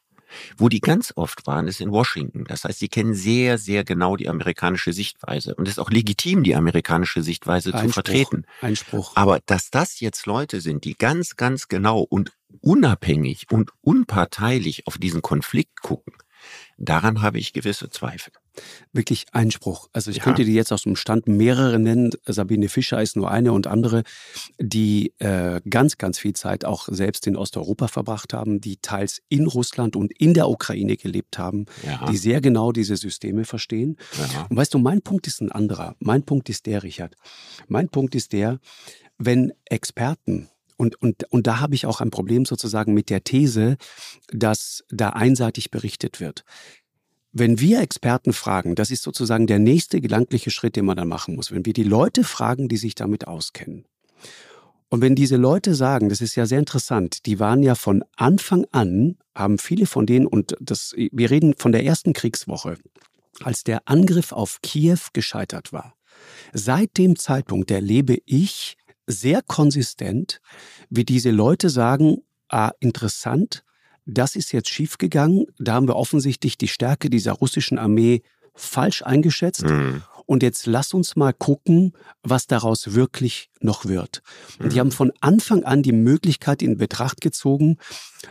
Wo die ganz oft waren, ist in Washington. Das heißt, sie kennen sehr, sehr genau die amerikanische Sichtweise. Und es ist auch legitim, die amerikanische Sichtweise Einspruch, zu vertreten. Einspruch. Aber dass das jetzt Leute sind, die ganz, ganz genau und unabhängig und unparteilich auf diesen Konflikt gucken, Daran habe ich gewisse Zweifel. Wirklich Einspruch. Also ich ja. könnte dir jetzt aus dem Stand mehrere nennen. Sabine Fischer ist nur eine und andere, die äh, ganz, ganz viel Zeit auch selbst in Osteuropa verbracht haben, die teils in Russland und in der Ukraine gelebt haben, ja. die sehr genau diese Systeme verstehen. Ja. Und weißt du, mein Punkt ist ein anderer. Mein Punkt ist der, Richard. Mein Punkt ist der, wenn Experten und, und, und da habe ich auch ein Problem sozusagen mit der These, dass da einseitig berichtet wird. Wenn wir Experten fragen, das ist sozusagen der nächste gedankliche Schritt, den man dann machen muss. Wenn wir die Leute fragen, die sich damit auskennen. Und wenn diese Leute sagen, das ist ja sehr interessant, die waren ja von Anfang an, haben viele von denen, und das, wir reden von der ersten Kriegswoche, als der Angriff auf Kiew gescheitert war. Seit dem Zeitpunkt erlebe ich sehr konsistent, wie diese Leute sagen, ah, interessant, das ist jetzt schiefgegangen, da haben wir offensichtlich die Stärke dieser russischen Armee falsch eingeschätzt. Mhm. Und jetzt lass uns mal gucken, was daraus wirklich noch wird. Und die haben mhm. von Anfang an die Möglichkeit in Betracht gezogen,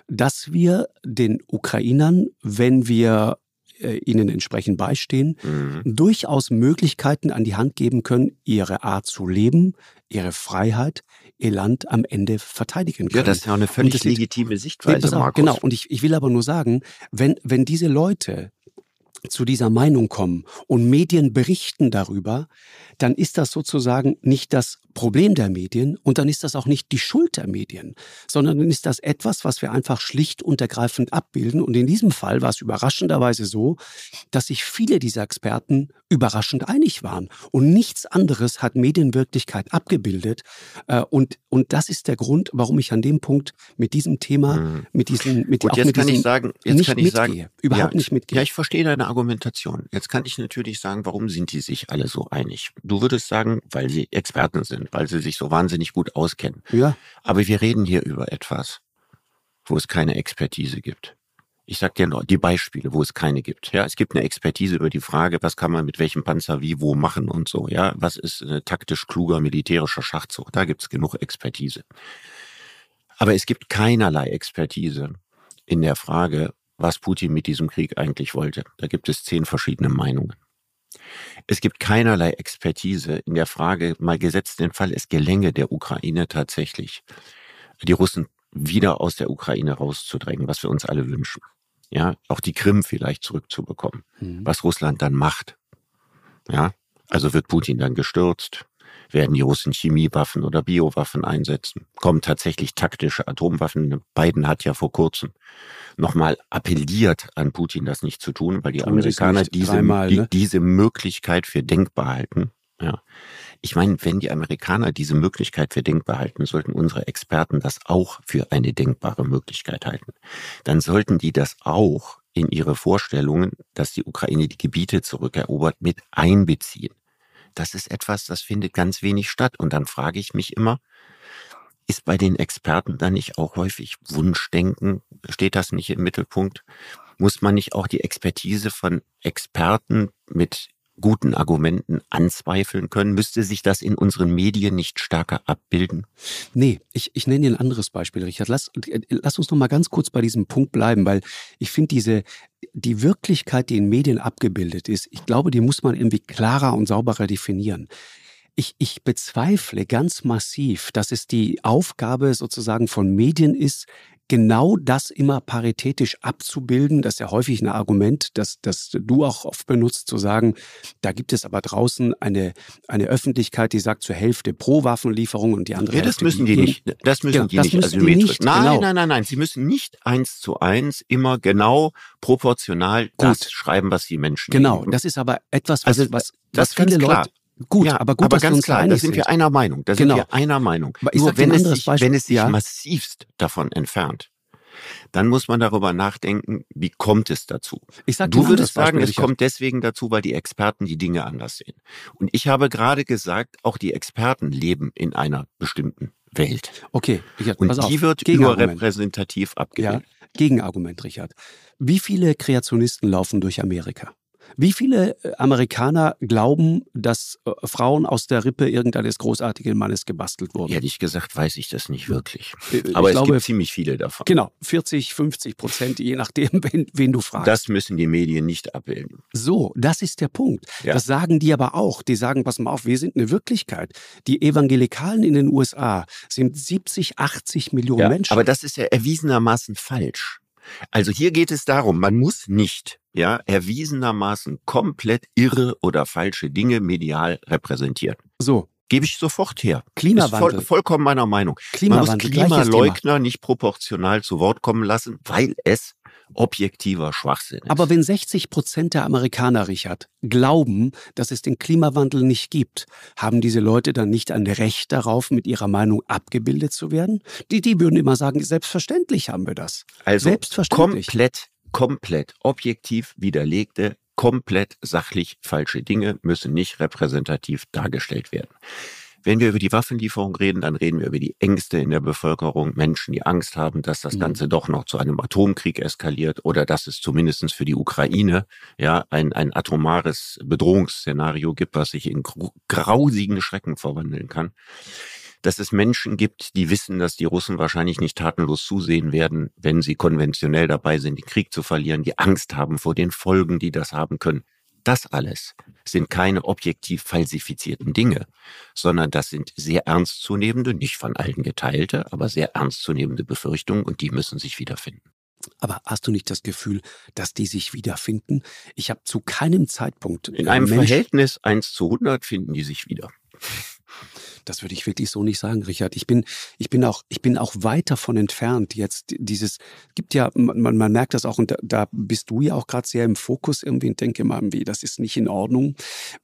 dass wir den Ukrainern, wenn wir äh, ihnen entsprechend beistehen, mhm. durchaus Möglichkeiten an die Hand geben können, ihre Art zu leben, ihre Freiheit, ihr Land am Ende verteidigen können. Ja, das ist ja auch eine völlig legitime Sichtweise, nee, Markus. Genau, und ich, ich will aber nur sagen, wenn, wenn diese Leute zu dieser Meinung kommen und Medien berichten darüber, dann ist das sozusagen nicht das Problem der Medien und dann ist das auch nicht die Schuld der Medien, sondern dann ist das etwas, was wir einfach schlicht und ergreifend abbilden. Und in diesem Fall war es überraschenderweise so, dass sich viele dieser Experten überraschend einig waren. Und nichts anderes hat Medienwirklichkeit abgebildet. Äh, und, und das ist der Grund, warum ich an dem Punkt mit diesem Thema, mhm. mit diesem, mit, Gut, jetzt mit kann diesem, ich sagen, jetzt nicht kann ich mitgehe, sagen, überhaupt ja, nicht mitgehe. Ja, ich verstehe deine Argumentation. Jetzt kann ich natürlich sagen, warum sind die sich alle so einig? Du würdest sagen, weil sie Experten sind, weil sie sich so wahnsinnig gut auskennen. Ja. Aber wir reden hier über etwas, wo es keine Expertise gibt. Ich sag dir nur die Beispiele, wo es keine gibt. Ja, es gibt eine Expertise über die Frage, was kann man mit welchem Panzer wie wo machen und so. Ja, was ist ein taktisch kluger militärischer Schachzug? Da gibt's genug Expertise. Aber es gibt keinerlei Expertise in der Frage, was Putin mit diesem Krieg eigentlich wollte. Da gibt es zehn verschiedene Meinungen. Es gibt keinerlei Expertise in der Frage, mal gesetzt den Fall, es gelänge der Ukraine tatsächlich, die Russen wieder aus der Ukraine rauszudrängen, was wir uns alle wünschen. Ja, auch die Krim vielleicht zurückzubekommen, mhm. was Russland dann macht. Ja, also wird Putin dann gestürzt, werden die Russen Chemiewaffen oder Biowaffen einsetzen, kommen tatsächlich taktische Atomwaffen. Biden hat ja vor kurzem nochmal appelliert an Putin, das nicht zu tun, weil die Amerikaner diese, dreimal, ne? die, diese Möglichkeit für denkbar halten. Ja. Ich meine, wenn die Amerikaner diese Möglichkeit für denkbar halten, sollten unsere Experten das auch für eine denkbare Möglichkeit halten. Dann sollten die das auch in ihre Vorstellungen, dass die Ukraine die Gebiete zurückerobert, mit einbeziehen. Das ist etwas, das findet ganz wenig statt. Und dann frage ich mich immer, ist bei den Experten dann nicht auch häufig Wunschdenken? Steht das nicht im Mittelpunkt? Muss man nicht auch die Expertise von Experten mit guten Argumenten anzweifeln können? Müsste sich das in unseren Medien nicht stärker abbilden? Nee, ich, ich nenne dir ein anderes Beispiel, Richard. Lass, lass uns noch mal ganz kurz bei diesem Punkt bleiben, weil ich finde diese, die Wirklichkeit, die in Medien abgebildet ist, ich glaube, die muss man irgendwie klarer und sauberer definieren. Ich, ich bezweifle ganz massiv, dass es die Aufgabe sozusagen von Medien ist, genau das immer paritätisch abzubilden. Das ist ja häufig ein Argument, das, das du auch oft benutzt, zu sagen, da gibt es aber draußen eine, eine Öffentlichkeit, die sagt zur Hälfte pro Waffenlieferung und die andere ja, das Hälfte. Müssen die, nicht. Das müssen genau, die das nicht müssen die nicht. Nein, genau. nein, nein, nein. Sie müssen nicht eins zu eins immer genau proportional Gut. das schreiben, was die Menschen Genau, denken. das ist aber etwas, was, also, was, das was viele klar. Leute Gut, ja, aber gut, aber ganz klar, da sind wir einer Meinung. Da genau. sind wir einer Meinung. Aber Nur wenn es, sich, wenn es sich ja. massivst davon entfernt, dann muss man darüber nachdenken, wie kommt es dazu? Ich sag du würdest sagen, Beispiel, es kommt deswegen dazu, weil die Experten die Dinge anders sehen. Und ich habe gerade gesagt, auch die Experten leben in einer bestimmten Welt. Okay, Richard, Und pass auf. die wird überrepräsentativ abgebildet. Ja, Gegenargument, Richard. Wie viele Kreationisten laufen durch Amerika? Wie viele äh, Amerikaner glauben, dass äh, Frauen aus der Rippe irgendeines großartigen Mannes gebastelt wurden? Ehrlich gesagt weiß ich das nicht wirklich. Äh, Aber ich es glaube, gibt ziemlich viele davon. Genau, 40, 50 Prozent, je nachdem, wen, wen du fragst. Das müssen die Medien nicht abbilden. So, das ist der Punkt. Ja. Das sagen die aber auch. Die sagen, pass mal auf, wir sind eine Wirklichkeit. Die Evangelikalen in den USA sind 70, 80 Millionen Ja, Menschen. aber das ist ja erwiesenermaßen falsch. Also hier geht es darum, man muss nicht, ja, erwiesenermaßen komplett irre oder falsche Dinge medial repräsentieren. so, Gebe ich sofort her. Klimawandel. voll, vollkommen meiner Meinung. Man muss Klimawandel, gleiches Thema. Klimaleugner nicht proportional zu Wort kommen lassen, weil es objektiver Schwachsinn ist. Aber wenn 60 Prozent der Amerikaner, Richard, glauben, dass es den Klimawandel nicht gibt, haben diese Leute dann nicht ein Recht darauf, mit ihrer Meinung abgebildet zu werden? Die, die würden immer sagen, selbstverständlich haben wir das. also selbstverständlich. komplett, komplett objektiv widerlegte, komplett sachlich falsche Dinge müssen nicht repräsentativ dargestellt werden. Wenn wir über die Waffenlieferung reden, dann reden wir über die Ängste in der Bevölkerung, Menschen, die Angst haben, dass das Mhm. Ganze doch noch zu einem Atomkrieg eskaliert oder dass es zumindestens für die Ukraine ja ein, ein atomares Bedrohungsszenario gibt, was sich in grausigen Schrecken verwandeln kann. Dass es Menschen gibt, die wissen, dass die Russen wahrscheinlich nicht tatenlos zusehen werden, wenn sie konventionell dabei sind, den Krieg zu verlieren, die Angst haben vor den Folgen, die das haben können. Das alles sind keine objektiv falsifizierten Dinge, sondern das sind sehr ernstzunehmende, nicht von allen geteilte, aber sehr ernstzunehmende Befürchtungen und die müssen sich wiederfinden. Aber hast du nicht das Gefühl, dass die sich wiederfinden? Ich habe zu keinem Zeitpunkt In einem Mensch, Verhältnis 1 zu 100 finden die sich wieder. Das würde ich wirklich so nicht sagen, Richard. Ich bin, ich bin auch, ich bin auch weit davon entfernt. Jetzt dieses gibt ja, man, man merkt das auch und da, da bist du ja auch gerade sehr im Fokus irgendwie und denke mal, irgendwie, das ist nicht in Ordnung.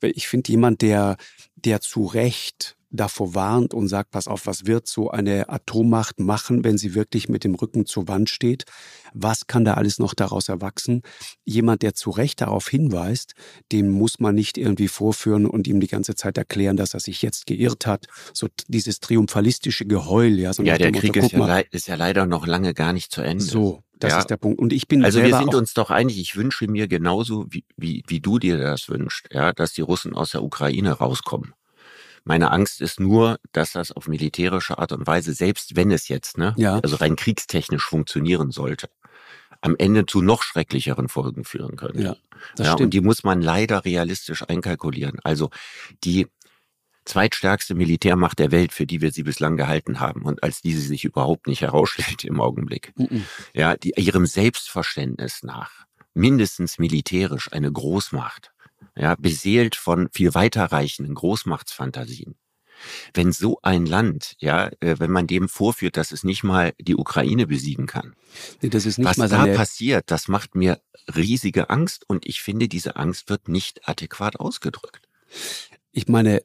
Ich finde jemand, der, der zu Recht davor warnt und sagt, pass auf, was wird so eine Atommacht machen, wenn sie wirklich mit dem Rücken zur Wand steht? Was kann da alles noch daraus erwachsen? Jemand, der zu Recht darauf hinweist, dem muss man nicht irgendwie vorführen und ihm die ganze Zeit erklären, dass er sich jetzt geirrt hat. So dieses triumphalistische Geheul, ja. So Ja, der Krieg Motto, ist ja, mal, ist ja leider noch lange gar nicht zu Ende. so, Das ja. ist der Punkt. Und ich bin also wir sind uns doch einig. Ich wünsche mir genauso wie, wie wie du dir das wünschst, ja, dass die Russen aus der Ukraine rauskommen. Meine Angst ist nur, dass das auf militärische Art und Weise, selbst wenn es jetzt, ne, ja. also rein kriegstechnisch funktionieren sollte, am Ende zu noch schrecklicheren Folgen führen könnte. Ja, das ja, stimmt. Und die muss man leider realistisch einkalkulieren. Also die zweitstärkste Militärmacht der Welt, für die wir sie bislang gehalten haben und als die sie sich überhaupt nicht herausstellt im Augenblick. Mhm. Ja, die ihrem Selbstverständnis nach mindestens militärisch eine Großmacht, ja, beseelt von viel weiterreichenden Großmachtsfantasien. Wenn so ein Land, ja, äh, wenn man dem vorführt, dass es nicht mal die Ukraine besiegen kann, nee, das ist nicht was da passiert, das macht mir riesige Angst und ich finde, diese Angst wird nicht adäquat ausgedrückt. Ich meine,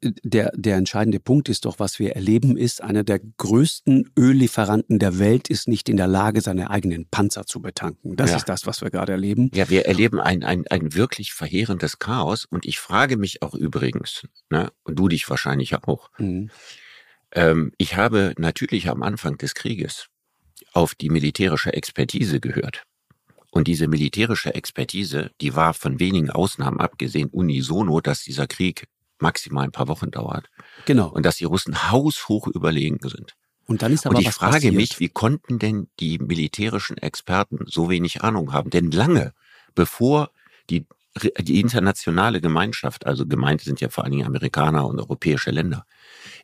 der, der entscheidende Punkt ist doch, was wir erleben, ist, einer der größten Öllieferanten der Welt ist nicht in der Lage, seine eigenen Panzer zu betanken. Das ja. ist das, was wir gerade erleben. Ja, wir erleben ein, ein, ein wirklich verheerendes Chaos. Und ich frage mich auch übrigens, ne, und du dich wahrscheinlich auch, mhm. ähm, ich habe natürlich am Anfang des Krieges auf die militärische Expertise gehört. Und diese militärische Expertise, die war von wenigen Ausnahmen abgesehen unisono, dass dieser Krieg maximal ein paar Wochen dauert. Genau. Und dass die Russen haushoch überlegen sind. Und dann ist aber Und ich frage passiert. mich, wie konnten denn die militärischen Experten so wenig Ahnung haben? Denn lange bevor die, die internationale Gemeinschaft, also gemeint sind ja vor allen Dingen Amerikaner und europäische Länder,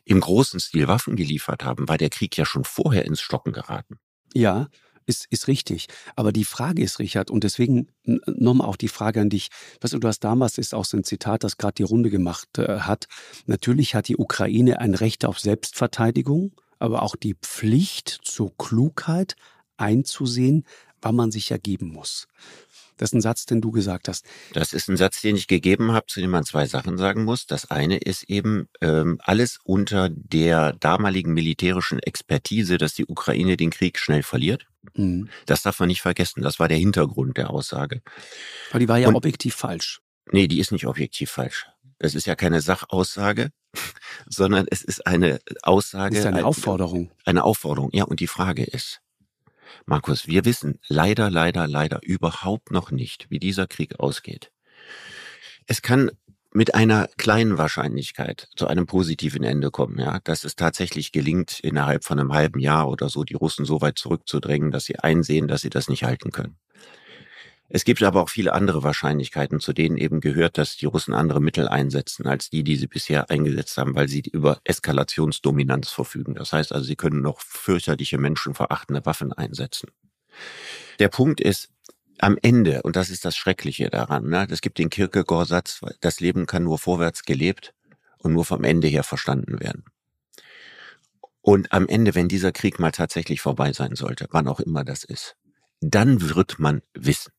im großen Stil Waffen geliefert haben, war der Krieg ja schon vorher ins Stocken geraten. Ja, ist, ist richtig. Aber die Frage ist, Richard, und deswegen nochmal auch die Frage an dich. Weißt du, du hast damals, ist auch so ein Zitat, das gerade die Runde gemacht äh, hat. Natürlich hat die Ukraine ein Recht auf Selbstverteidigung, aber auch die Pflicht zur Klugheit einzusehen, wann man sich ergeben muss. Das ist ein Satz, den du gesagt hast. Das ist ein Satz, den ich gegeben habe, zu dem man zwei Sachen sagen muss. Das eine ist eben ähm, alles unter der damaligen militärischen Expertise, dass die Ukraine den Krieg schnell verliert. Mhm. Das darf man nicht vergessen. Das war der Hintergrund der Aussage. Aber die war ja Und, objektiv falsch. Nee, die ist nicht objektiv falsch. Das ist ja keine Sachaussage, sondern es ist eine Aussage. Das ist eine Aufforderung. Eine Aufforderung, ja. Und die Frage ist, Markus, wir wissen leider, leider, leider überhaupt noch nicht, wie dieser Krieg ausgeht. Es kann mit einer kleinen Wahrscheinlichkeit zu einem positiven Ende kommen, ja, dass es tatsächlich gelingt, innerhalb von einem halben Jahr oder so die Russen so weit zurückzudrängen, dass sie einsehen, dass sie das nicht halten können. Es gibt aber auch viele andere Wahrscheinlichkeiten, zu denen eben gehört, dass die Russen andere Mittel einsetzen als die, die sie bisher eingesetzt haben, weil sie über Eskalationsdominanz verfügen. Das heißt also, sie können noch fürchterliche menschenverachtende Waffen einsetzen. Der Punkt ist, am Ende, und das ist das Schreckliche daran, ne, es gibt den Kierkegaard-Satz, das Leben kann nur vorwärts gelebt und nur vom Ende her verstanden werden. Und am Ende, wenn dieser Krieg mal tatsächlich vorbei sein sollte, wann auch immer das ist, dann wird man wissen,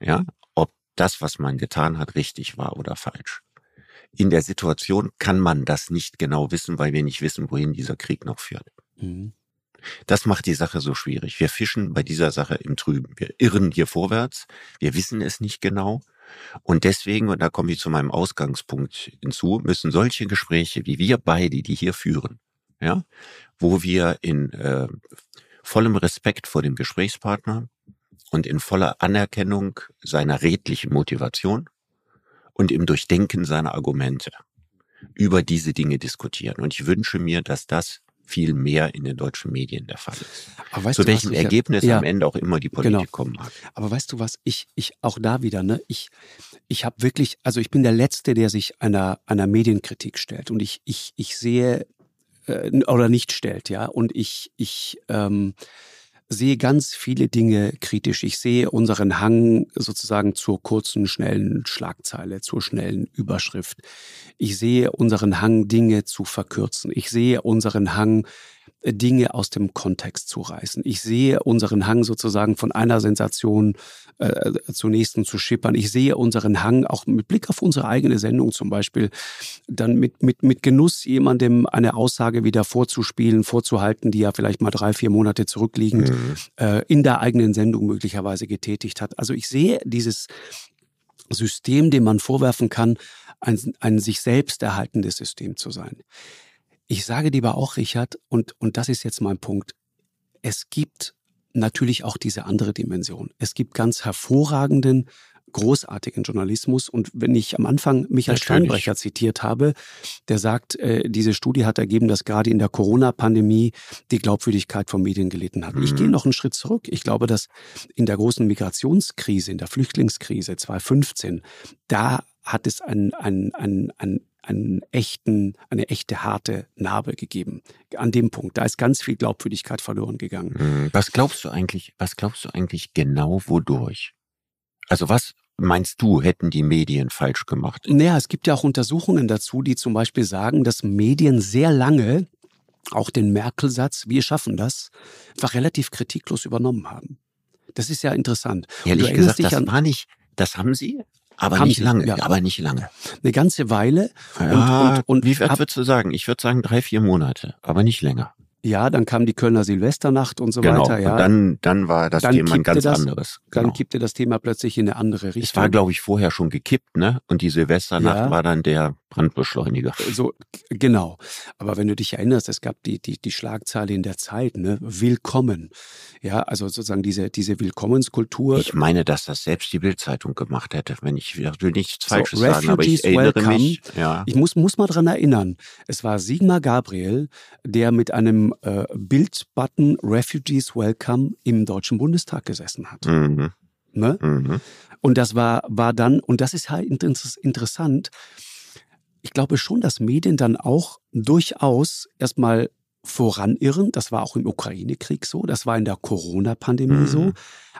ja, ob das, was man getan hat, richtig war oder falsch. In der Situation kann man das nicht genau wissen, weil wir nicht wissen, wohin dieser Krieg noch führt. Mhm. Das macht die Sache so schwierig. Wir fischen bei dieser Sache im Trüben. Wir irren hier vorwärts. Wir wissen es nicht genau. Und deswegen, und da komme ich zu meinem Ausgangspunkt hinzu, müssen solche Gespräche wie wir beide, die hier führen, ja, wo wir in äh, vollem Respekt vor dem Gesprächspartner und in voller Anerkennung seiner redlichen Motivation und im Durchdenken seiner Argumente über diese Dinge diskutieren. Und ich wünsche mir, dass das viel mehr in den deutschen Medien der Fall ist. Aber weißt Zu welchem Ergebnis ja, am Ende auch immer die Politik genau. kommen mag. Aber weißt du was, ich, ich auch da wieder, ne, ich, ich habe wirklich, also ich bin der Letzte, der sich einer, einer Medienkritik stellt. Und ich, ich, ich sehe äh, oder nicht stellt, ja. Und ich, ich ähm, sehe ganz viele Dinge kritisch. Ich sehe unseren Hang sozusagen zur kurzen, schnellen Schlagzeile, zur schnellen Überschrift. Ich sehe unseren Hang, Dinge zu verkürzen. Ich sehe unseren Hang, Dinge aus dem Kontext zu reißen. Ich sehe unseren Hang sozusagen von einer Sensation äh, zur nächsten zu schippern. Ich sehe unseren Hang auch mit Blick auf unsere eigene Sendung zum Beispiel, dann mit, mit, mit Genuss jemandem eine Aussage wieder vorzuspielen, vorzuhalten, die ja vielleicht mal drei, vier Monate zurückliegend mhm. äh, in der eigenen Sendung möglicherweise getätigt hat. Also ich sehe dieses System, dem man vorwerfen kann, ein, ein sich selbst erhaltendes System zu sein. Ich sage dir aber auch, Richard, und, und das ist jetzt mein Punkt, es gibt natürlich auch diese andere Dimension. Es gibt ganz hervorragenden großartigen Journalismus. Und wenn ich am Anfang Michael Natürlich. Steinbrecher zitiert habe, der sagt, äh, diese Studie hat ergeben, dass gerade in der Corona-Pandemie die Glaubwürdigkeit von Medien gelitten hat. Mhm. Ich gehe noch einen Schritt zurück. Ich glaube, dass in der großen Migrationskrise, in der Flüchtlingskrise 2015, da hat es ein, ein, ein, ein einen echten, eine echte harte Narbe gegeben. An dem Punkt, da ist ganz viel Glaubwürdigkeit verloren gegangen. Mhm. Was glaubst du eigentlich, was glaubst du eigentlich genau wodurch? Also was meinst du, hätten die Medien falsch gemacht? Naja, es gibt ja auch Untersuchungen dazu, die zum Beispiel sagen, dass Medien sehr lange auch den Merkel-Satz, wir schaffen das, einfach relativ kritiklos übernommen haben. Das ist ja interessant. Ehrlich gesagt, das war nicht, das haben sie, aber haben nicht sie, lange, ja. aber nicht lange. Eine ganze Weile. Ja, und, und, und wie ab, würdest du sagen? Ich würde sagen drei, vier Monate, aber nicht länger. Ja, dann kam die Kölner Silvesternacht und so genau. weiter. Ja. Und dann, dann war das dann Thema ein ganz das, anderes. Genau. Dann kippte das Thema plötzlich in eine andere Richtung. Es war, glaube ich, vorher schon gekippt, ne? Und die Silvesternacht ja. war dann der Brandbeschleuniger. So, genau. Aber wenn du dich erinnerst, es gab die, die, die Schlagzeile in der Zeit, ne? Willkommen. Ja, also sozusagen diese, diese Willkommenskultur. Ich meine, dass das selbst die Bildzeitung gemacht hätte, wenn ich, ich will nichts so, Falsches sagen, aber ich erinnere welcome. mich. Ja. Ich muss, muss mal dran erinnern. Es war Sigmar Gabriel, der mit einem äh, Bildbutton Refugees Welcome im Deutschen Bundestag gesessen hat. Mhm. Ne? Mhm. Und das war, war dann, und das ist halt interessant, ich glaube schon, dass Medien dann auch durchaus erstmal voranirren. Das war auch im Ukraine-Krieg so, das war in der Corona-Pandemie mhm. so.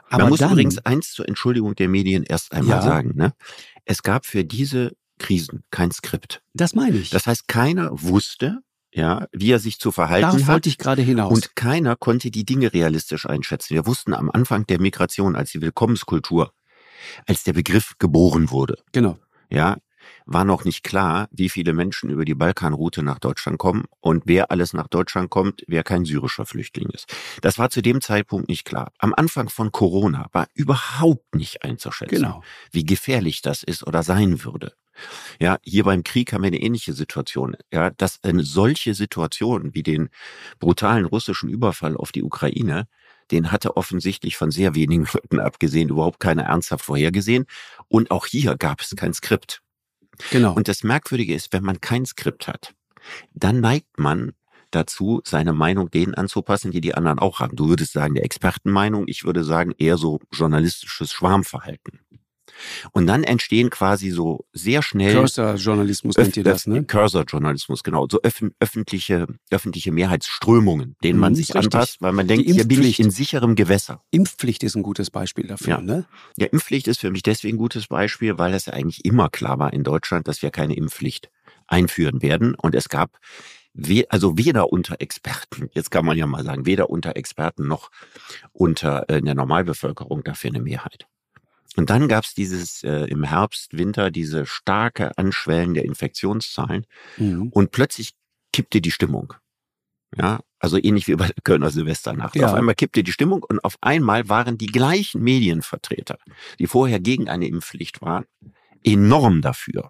Aber Man muss dann, übrigens eins zur Entschuldigung der Medien erst einmal ja, sagen. Ne? Es gab für diese Krisen kein Skript. Das meine ich. Das heißt, keiner wusste, ja, wie er sich zu verhalten Darauf hat. wollte ich gerade hinaus. Und keiner konnte die Dinge realistisch einschätzen. Wir wussten am Anfang der Migration, als die Willkommenskultur, als der Begriff geboren wurde. Genau. Ja, war noch nicht klar, wie viele Menschen über die Balkanroute nach Deutschland kommen und wer alles nach Deutschland kommt, wer kein syrischer Flüchtling ist. Das war zu dem Zeitpunkt nicht klar. Am Anfang von Corona war überhaupt nicht einzuschätzen, genau. wie gefährlich das ist oder sein würde. Ja, hier beim Krieg haben wir eine ähnliche Situation. Ja, dass eine solche Situation wie den brutalen russischen Überfall auf die Ukraine, den hatte offensichtlich von sehr wenigen Leuten abgesehen überhaupt keiner ernsthaft vorhergesehen. Und auch hier gab es kein Skript. Genau. Und das Merkwürdige ist, wenn man kein Skript hat, dann neigt man dazu, seine Meinung denen anzupassen, die die anderen auch haben. Du würdest sagen, der Expertenmeinung, ich würde sagen, eher so journalistisches Schwarmverhalten. Und dann entstehen quasi so sehr schnell. Cursor-Journalismus nennt ihr das, ne? Cursor-Journalismus, genau. So öff öffentliche, öffentliche Mehrheitsströmungen, denen mhm, man sich anpasst, weil man denkt, hier bin ich in sicherem Gewässer. Impfpflicht ist ein gutes Beispiel dafür, ja. ne? Ja, Impfpflicht ist für mich deswegen ein gutes Beispiel, weil es ja eigentlich immer klar war in Deutschland, dass wir keine Impfpflicht einführen werden. Und es gab also weder unter Experten, jetzt kann man ja mal sagen, weder unter Experten noch unter äh, der Normalbevölkerung dafür eine Mehrheit. Und dann gab es dieses äh, im Herbst, Winter diese starke Anschwellen der Infektionszahlen mhm. und plötzlich kippte die Stimmung. Ja, also ähnlich wie bei der Kölner Silvesternacht. Ja. Auf einmal kippte die Stimmung und auf einmal waren die gleichen Medienvertreter, die vorher gegen eine Impfpflicht waren, enorm dafür.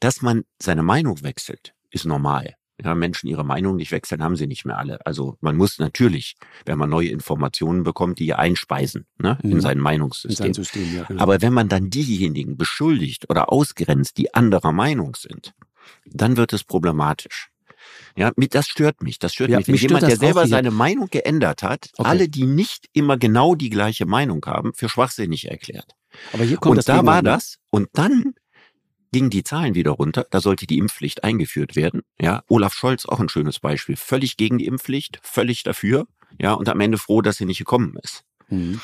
Dass man seine Meinung wechselt, ist normal ja, Menschen ihre Meinung nicht wechseln, haben sie nicht mehr alle. Also man muss natürlich, wenn man neue Informationen bekommt, die einspeisen ne, in mhm. sein Meinungssystem. In sein System, ja, genau. Aber wenn man dann diejenigen beschuldigt oder ausgrenzt, die anderer Meinung sind, dann wird es problematisch. Ja, das stört mich. Das stört ja, mich. Wenn mich jemand, der selber seine Meinung geändert hat, okay. alle, die nicht immer genau die gleiche Meinung haben, für schwachsinnig erklärt. Aber hier kommt und das da war ne? das. Und dann gingen die Zahlen wieder runter. Da sollte die Impfpflicht eingeführt werden. Ja, Olaf Scholz auch ein schönes Beispiel. Völlig gegen die Impfpflicht, völlig dafür. Ja, und am Ende froh, dass sie nicht gekommen ist. Mhm.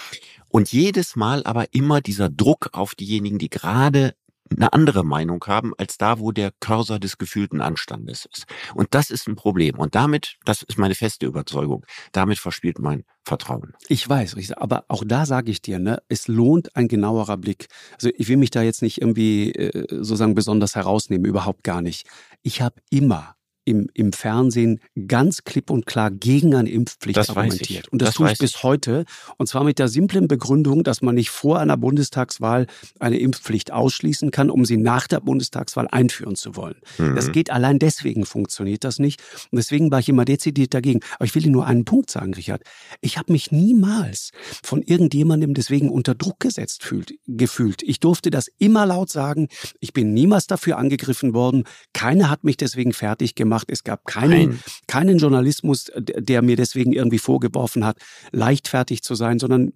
Und jedes Mal aber immer dieser Druck auf diejenigen, die gerade eine andere Meinung haben als da, wo der Cursor des gefühlten Anstandes ist. Und das ist ein Problem. Und damit, das ist meine feste Überzeugung, damit verspielt mein Vertrauen. Ich weiß, aber auch da sage ich dir, ne, es lohnt ein genauerer Blick. Also ich will mich da jetzt nicht irgendwie äh, sozusagen besonders herausnehmen, überhaupt gar nicht. Ich habe immer im, im Fernsehen ganz klipp und klar gegen eine Impfpflicht das argumentiert. Und das, das tue ich bis ich. heute. Und zwar mit der simplen Begründung, dass man nicht vor einer Bundestagswahl eine Impfpflicht ausschließen kann, um sie nach der Bundestagswahl einführen zu wollen. Mhm. Das geht allein deswegen funktioniert das nicht. Und deswegen war ich immer dezidiert dagegen. Aber ich will Ihnen nur einen Punkt sagen, Richard. Ich habe mich niemals von irgendjemandem deswegen unter Druck gesetzt fühlt, gefühlt. Ich durfte das immer laut sagen. Ich bin niemals dafür angegriffen worden. Keiner hat mich deswegen fertig gemacht gemacht. Es gab keinen, keinen Journalismus, der mir deswegen irgendwie vorgeworfen hat, leichtfertig zu sein, sondern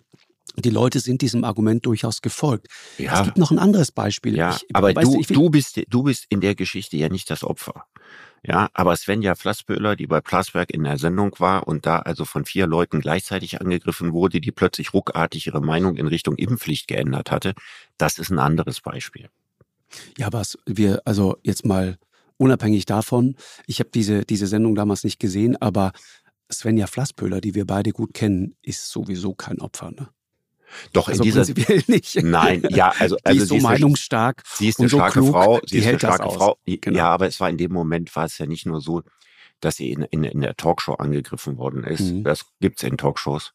die Leute sind diesem Argument durchaus gefolgt. Ja. Es gibt noch ein anderes Beispiel. Ja, ich, aber du, du, du, bist, du bist in der Geschichte ja nicht das Opfer. Ja, aber Svenja Flassböhler, die bei Plasberg in der Sendung war und da also von vier Leuten gleichzeitig angegriffen wurde, die plötzlich ruckartig ihre Meinung in Richtung Impfpflicht geändert hatte, das ist ein anderes Beispiel. Ja, was wir, also jetzt mal unabhängig davon, ich habe diese, diese Sendung damals nicht gesehen, aber Svenja Flasspöhler, die wir beide gut kennen, ist sowieso kein Opfer, ne? Doch also in dieser prinzipiell nicht. Nein, ja, also, also die ist so meinungsstark. Sie ist eine so starke klug, Frau. Sie ist eine starke Frau. Genau. Ja, aber es war in dem Moment war es ja nicht nur so, dass sie in, in, in der Talkshow angegriffen worden ist. Mhm. Das gibt's in Talkshows.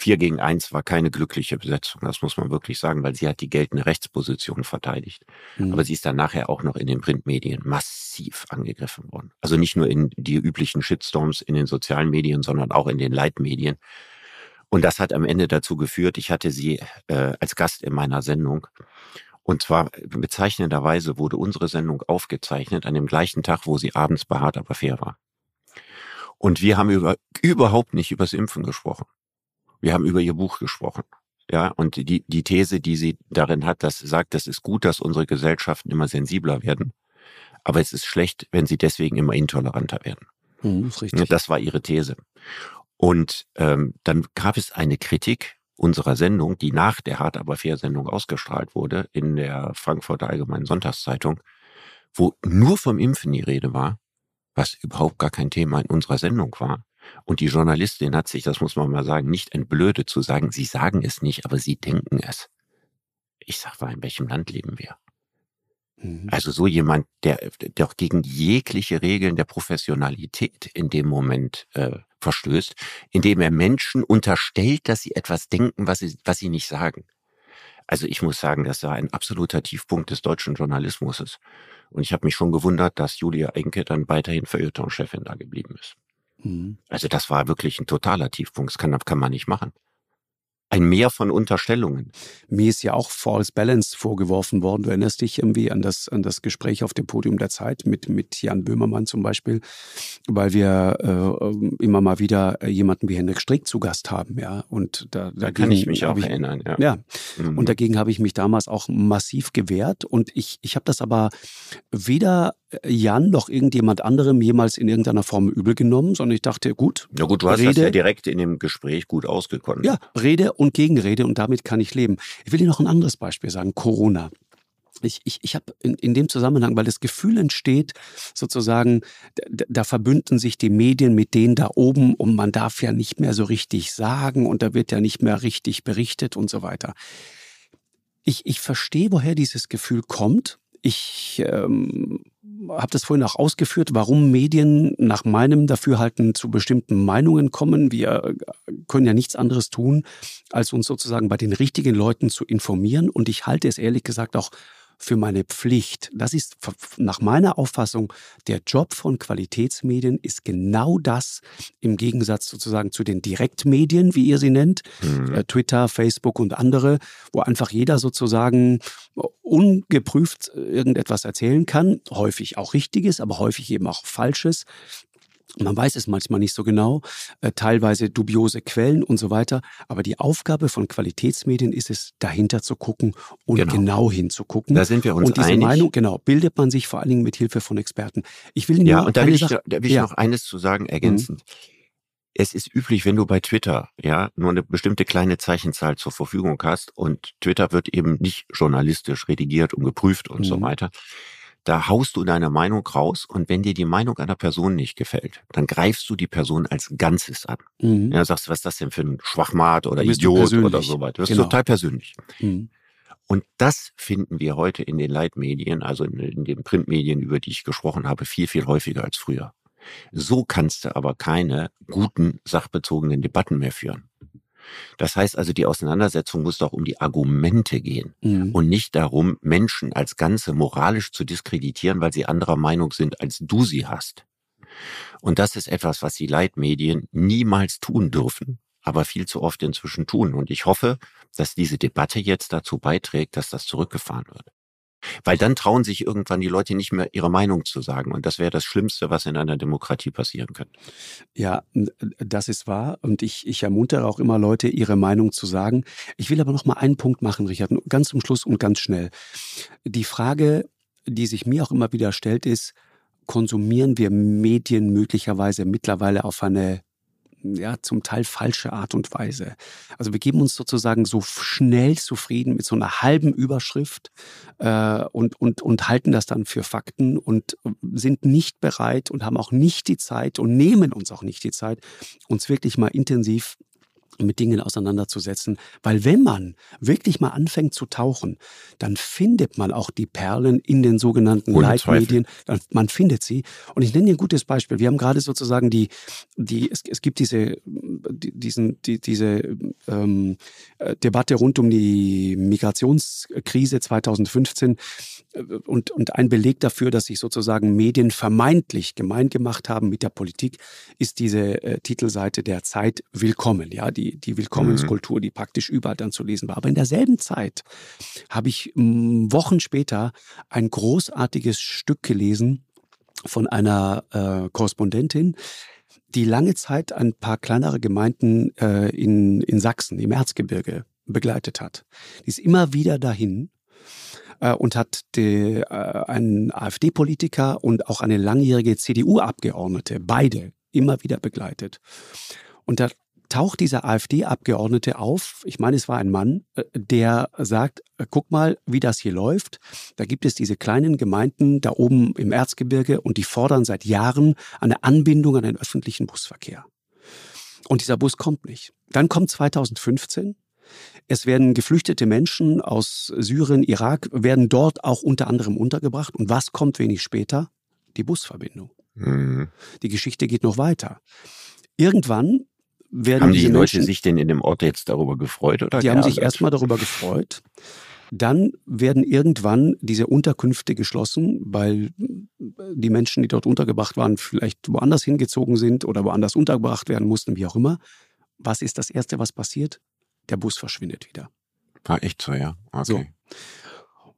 Vier gegen eins war keine glückliche Besetzung, das muss man wirklich sagen, weil sie hat die geltende Rechtsposition verteidigt. Mhm. Aber sie ist dann nachher auch noch in den Printmedien massiv angegriffen worden. Also nicht nur in die üblichen Shitstorms in den sozialen Medien, sondern auch in den Leitmedien. Und das hat am Ende dazu geführt, ich hatte sie äh, als Gast in meiner Sendung. Und zwar bezeichnenderweise wurde unsere Sendung aufgezeichnet an dem gleichen Tag, wo sie abends behaart, aber fair war. Und wir haben über, überhaupt nicht übers Impfen gesprochen. Wir haben über ihr Buch gesprochen. Ja, und die, die These, die sie darin hat, dass sie sagt, das ist gut, dass unsere Gesellschaften immer sensibler werden. Aber es ist schlecht, wenn sie deswegen immer intoleranter werden. Mhm, ist richtig. Das war ihre These. Und ähm, dann gab es eine Kritik unserer Sendung, die nach der Hart aber fair Sendung ausgestrahlt wurde in der Frankfurter Allgemeinen Sonntagszeitung, wo nur vom Impfen die Rede war, was überhaupt gar kein Thema in unserer Sendung war. Und die Journalistin hat sich, das muss man mal sagen, nicht entblödet zu sagen, sie sagen es nicht, aber sie denken es. Ich sag mal, in welchem Land leben wir? Mhm. Also so jemand, der, der gegen jegliche Regeln der Professionalität in dem Moment äh, verstößt, indem er Menschen unterstellt, dass sie etwas denken, was sie, was sie nicht sagen. Also ich muss sagen, das war ein absoluter Tiefpunkt des deutschen Journalismus. Und ich habe mich schon gewundert, dass Julia Enke dann weiterhin Feuilleton-Chefin da geblieben ist. Mhm. Also das war wirklich ein totaler Tiefpunkt. Das kann, kann man nicht machen ein Meer von Unterstellungen. Mir ist ja auch False Balance vorgeworfen worden. Du erinnerst dich irgendwie an das, an das Gespräch auf dem Podium der Zeit mit, mit Jan Böhmermann zum Beispiel, weil wir äh, immer mal wieder jemanden wie Henrik Strick zu Gast haben, ja. Und da, da kann ich mich auch ich, erinnern, ja. Ja. Mhm. Und dagegen habe ich mich damals auch massiv gewehrt. Und ich, ich habe das aber weder Jan noch irgendjemand anderem jemals in irgendeiner Form übel genommen, sondern ich dachte, gut. Ja gut, du hast Rede, das ja direkt in dem Gespräch gut ausgekonnt. Ja, Rede und Gegenrede und damit kann ich leben. Ich will dir noch ein anderes Beispiel sagen, Corona. Ich, ich, ich habe in, in dem Zusammenhang, weil das Gefühl entsteht, sozusagen, da, da verbünden sich die Medien mit denen da oben und man darf ja nicht mehr so richtig sagen und da wird ja nicht mehr richtig berichtet und so weiter. Ich, ich verstehe, woher dieses Gefühl kommt. Ich ähm, habe das vorhin auch ausgeführt, warum Medien nach meinem Dafürhalten zu bestimmten Meinungen kommen. Wir können ja nichts anderes tun, als uns sozusagen bei den richtigen Leuten zu informieren. Und ich halte es ehrlich gesagt auch für meine Pflicht. Das ist nach meiner Auffassung der Job von Qualitätsmedien ist genau das im Gegensatz sozusagen zu den Direktmedien, wie ihr sie nennt, mhm. Äh, Twitter, Facebook und andere, wo einfach jeder sozusagen ungeprüft irgendetwas erzählen kann, häufig auch richtiges, aber häufig eben auch falsches. Man weiß es manchmal nicht so genau, äh, teilweise dubiose Quellen und so weiter. Aber die Aufgabe von Qualitätsmedien ist es, dahinter zu gucken und genau, genau hinzugucken. Da sind wir uns Und diese einig. Meinung, genau, bildet man sich vor allen Dingen mit Hilfe von Experten. Ich will nur ja, und da will ich, da will ich ja. noch eines zu sagen, ergänzend. Mhm. Es ist üblich, wenn du bei Twitter ja nur eine bestimmte kleine Zeichenzahl zur Verfügung hast und Twitter wird eben nicht journalistisch redigiert und geprüft und mhm. so weiter da haust du deine Meinung raus und wenn dir die Meinung einer Person nicht gefällt, dann greifst du die Person als Ganzes an. Mhm. Ja, sagst, was ist das denn für ein Schwachmat oder Idiot oder so weiter. Das genau. ist total persönlich. Mhm. Und das finden wir heute in den Leitmedien, also in, in den Printmedien, über die ich gesprochen habe, viel, viel häufiger als früher. So kannst du aber keine guten, sachbezogenen Debatten mehr führen. Das heißt also, die Auseinandersetzung muss doch um die Argumente gehen mhm. und nicht darum, Menschen als Ganze moralisch zu diskreditieren, weil sie anderer Meinung sind, als du sie hast. Und das ist etwas, was die Leitmedien niemals tun dürfen, aber viel zu oft inzwischen tun. Und ich hoffe, dass diese Debatte jetzt dazu beiträgt, dass das zurückgefahren wird. Weil dann trauen sich irgendwann die Leute nicht mehr ihre Meinung zu sagen. Und das wäre das Schlimmste, was in einer Demokratie passieren könnte. Ja, das ist wahr. Und ich, ich ermuntere auch immer Leute, ihre Meinung zu sagen. Ich will aber noch mal einen Punkt machen, Richard, ganz zum Schluss und ganz schnell. Die Frage, die sich mir auch immer wieder stellt, ist, konsumieren wir Medien möglicherweise mittlerweile auf eine ja, zum Teil falsche Art und Weise. Also wir geben uns sozusagen so schnell zufrieden mit so einer halben Überschrift äh, und, und, und halten das dann für Fakten und sind nicht bereit und haben auch nicht die Zeit und nehmen uns auch nicht die Zeit, uns wirklich mal intensiv mit Dingen auseinanderzusetzen. Weil wenn man wirklich mal anfängt zu tauchen, dann findet man auch die Perlen in den sogenannten Ohne Leitmedien. Dann, man findet sie. Und ich nenne dir ein gutes Beispiel. Wir haben gerade sozusagen die, die es, es gibt diese, die, diesen, die, diese ähm, äh, Debatte rund um die Migrationskrise 2015 äh, und, und ein Beleg dafür, dass sich sozusagen Medien vermeintlich gemein gemacht haben mit der Politik, ist diese äh, Titelseite der Zeit Willkommen. Ja, die die, Willkommenskultur, die praktisch überall dann zu lesen war. Aber in derselben Zeit habe ich hm, Wochen später ein großartiges Stück gelesen von einer äh, Korrespondentin, die lange Zeit ein paar kleinere Gemeinden äh, in, in Sachsen, im Erzgebirge, begleitet hat. Die ist immer wieder dahin äh, und hat die, äh, einen AfD-Politiker und auch eine langjährige CDU-Abgeordnete, beide, immer wieder begleitet. Und da taucht dieser AfD-Abgeordnete auf, ich meine, es war ein Mann, äh, der sagt, äh, guck mal, wie das hier läuft. Da gibt es diese kleinen Gemeinden da oben im Erzgebirge und die fordern seit Jahren eine Anbindung an den öffentlichen Busverkehr. Und dieser Bus kommt nicht. Dann kommt 2015. Es werden geflüchtete Menschen aus Syrien, Irak, werden dort auch unter anderem untergebracht. Und was kommt wenig später? Die Busverbindung. Mhm. Die Geschichte geht noch weiter. Irgendwann werden haben die Leute Menschen, sich denn in dem Ort jetzt darüber gefreut oder? Die haben sich erstmal darüber gefreut. Dann werden irgendwann diese Unterkünfte geschlossen, weil die Menschen, die dort untergebracht waren, vielleicht woanders hingezogen sind oder woanders untergebracht werden mussten, wie auch immer. Was ist das Erste, was passiert? Der Bus verschwindet wieder. War echt so, ja. Okay. So.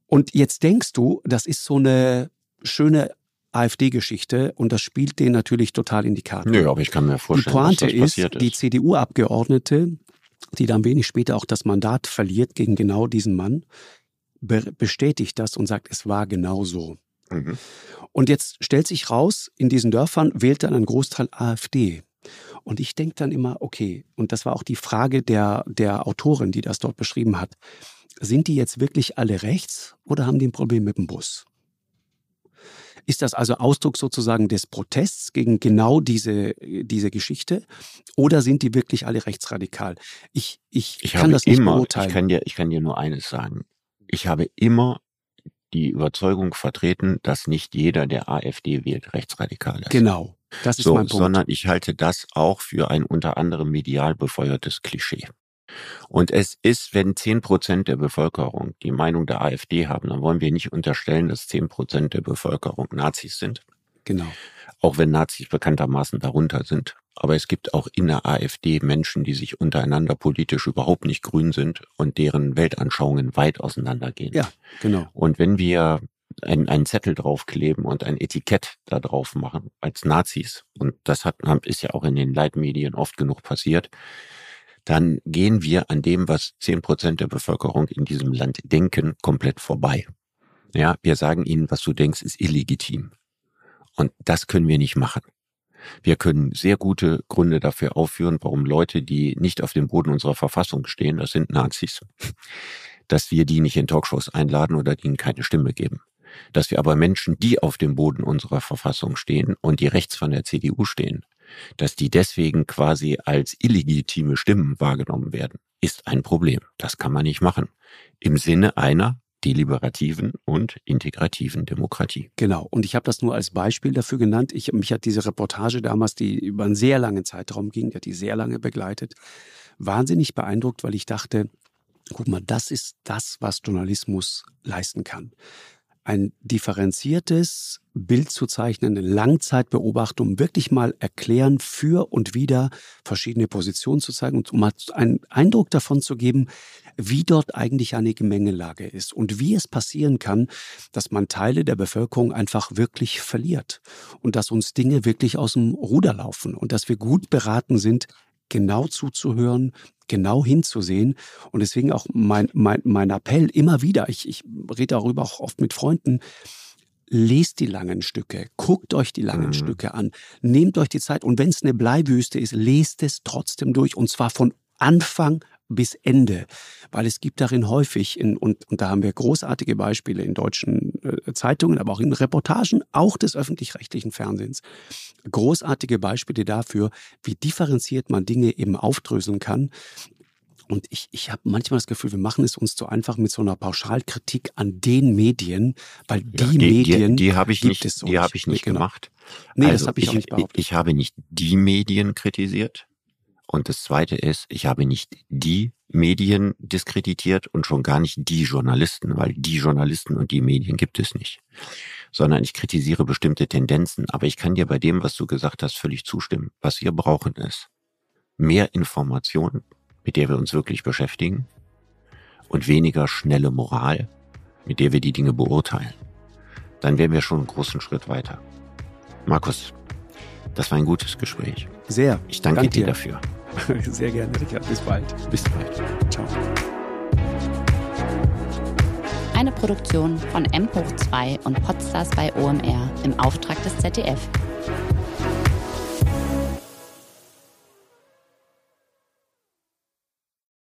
Und jetzt denkst du, das ist so eine schöne AfD-Geschichte und das spielt denen natürlich total in die Karten. Nö, aber ich kann mir vorstellen, die Pointe ist, ist, die CDU-Abgeordnete, die dann wenig später auch das Mandat verliert gegen genau diesen Mann, be bestätigt das und sagt, es war genau so. Mhm. Und jetzt stellt sich raus, in diesen Dörfern wählt dann ein Großteil AfD. Und ich denke dann immer, okay, und das war auch die Frage der, der Autorin, die das dort beschrieben hat, sind die jetzt wirklich alle rechts oder haben die ein Problem mit dem Bus? Ist das also Ausdruck sozusagen des Protests gegen genau diese, diese Geschichte? Oder sind die wirklich alle rechtsradikal? Ich, ich, ich kann das nicht immer, beurteilen. Ich kann, dir, ich kann dir nur eines sagen. Ich habe immer die Überzeugung vertreten, dass nicht jeder, der AfD wählt, rechtsradikal ist. Genau. Das ist so, mein Punkt. Sondern ich halte das auch für ein unter anderem medial befeuertes Klischee. Und es ist, wenn zehn Prozent der Bevölkerung die Meinung der AfD haben, dann wollen wir nicht unterstellen, dass zehn Prozent der Bevölkerung Nazis sind. Genau. Auch wenn Nazis bekanntermaßen darunter sind. Aber es gibt auch in der AfD Menschen, die sich untereinander politisch überhaupt nicht grün sind und deren Weltanschauungen weit auseinandergehen. Ja, genau. Und wenn wir einen, einen Zettel draufkleben und ein Etikett da drauf machen als Nazis, und das hat, ist ja auch in den Leitmedien oft genug passiert, dann gehen wir an dem, was zehn Prozent der Bevölkerung in diesem Land denken, komplett vorbei. Ja, wir sagen ihnen, was du denkst, ist illegitim. Und das können wir nicht machen. Wir können sehr gute Gründe dafür aufführen, warum Leute, die nicht auf dem Boden unserer Verfassung stehen, das sind Nazis, dass wir die nicht in Talkshows einladen oder ihnen keine Stimme geben. Dass wir aber Menschen, die auf dem Boden unserer Verfassung stehen und die rechts von der CDU stehen, dass die deswegen quasi als illegitime Stimmen wahrgenommen werden, ist ein Problem. Das kann man nicht machen. Im Sinne einer deliberativen und integrativen Demokratie. Genau. Und ich habe das nur als Beispiel dafür genannt. Ich, mich hat diese Reportage damals, die über einen sehr langen Zeitraum ging, die hat die sehr lange begleitet, wahnsinnig beeindruckt, weil ich dachte, guck mal, das ist das, was Journalismus leisten kann ein differenziertes Bild zu zeichnen, eine Langzeitbeobachtung, wirklich mal erklären, für und wieder verschiedene Positionen zu zeigen und um mal einen Eindruck davon zu geben, wie dort eigentlich eine Gemengelage ist und wie es passieren kann, dass man Teile der Bevölkerung einfach wirklich verliert und dass uns Dinge wirklich aus dem Ruder laufen und dass wir gut beraten sind, genau zuzuhören, genau hinzusehen. Und deswegen auch mein, mein, mein Appell immer wieder, ich, ich rede darüber auch oft mit Freunden, lest die langen Stücke, guckt euch die langen mhm. Stücke an, nehmt euch die Zeit und wenn es eine Bleiwüste ist, lest es trotzdem durch und zwar von Anfang bis Ende, weil es gibt darin häufig, in, und, und da haben wir großartige Beispiele in deutschen äh, Zeitungen, aber auch in Reportagen, auch des öffentlich-rechtlichen Fernsehens, großartige Beispiele dafür, wie differenziert man Dinge eben aufdröseln kann. Und ich, ich habe manchmal das Gefühl, wir machen es uns zu einfach mit so einer Pauschalkritik an den Medien, weil die, ja, die Medien. Die, die habe ich nicht, so die habe ich nicht genau. gemacht. Nee, also das habe ich, ich auch nicht behauptet. Ich, ich habe nicht die Medien kritisiert, und das Zweite ist, ich habe nicht die Medien diskreditiert und schon gar nicht die Journalisten, weil die Journalisten und die Medien gibt es nicht, sondern ich kritisiere bestimmte Tendenzen. Aber ich kann dir bei dem, was du gesagt hast, völlig zustimmen. Was wir brauchen ist mehr Information, mit der wir uns wirklich beschäftigen und weniger schnelle Moral, mit der wir die Dinge beurteilen. Dann wären wir schon einen großen Schritt weiter. Markus, das war ein gutes Gespräch. Sehr. Ich danke, danke dir dafür. Sehr gerne, Richard. Bis bald. Bis bald. Ciao. Eine Produktion von M2 und Podstars bei OMR im Auftrag des ZDF.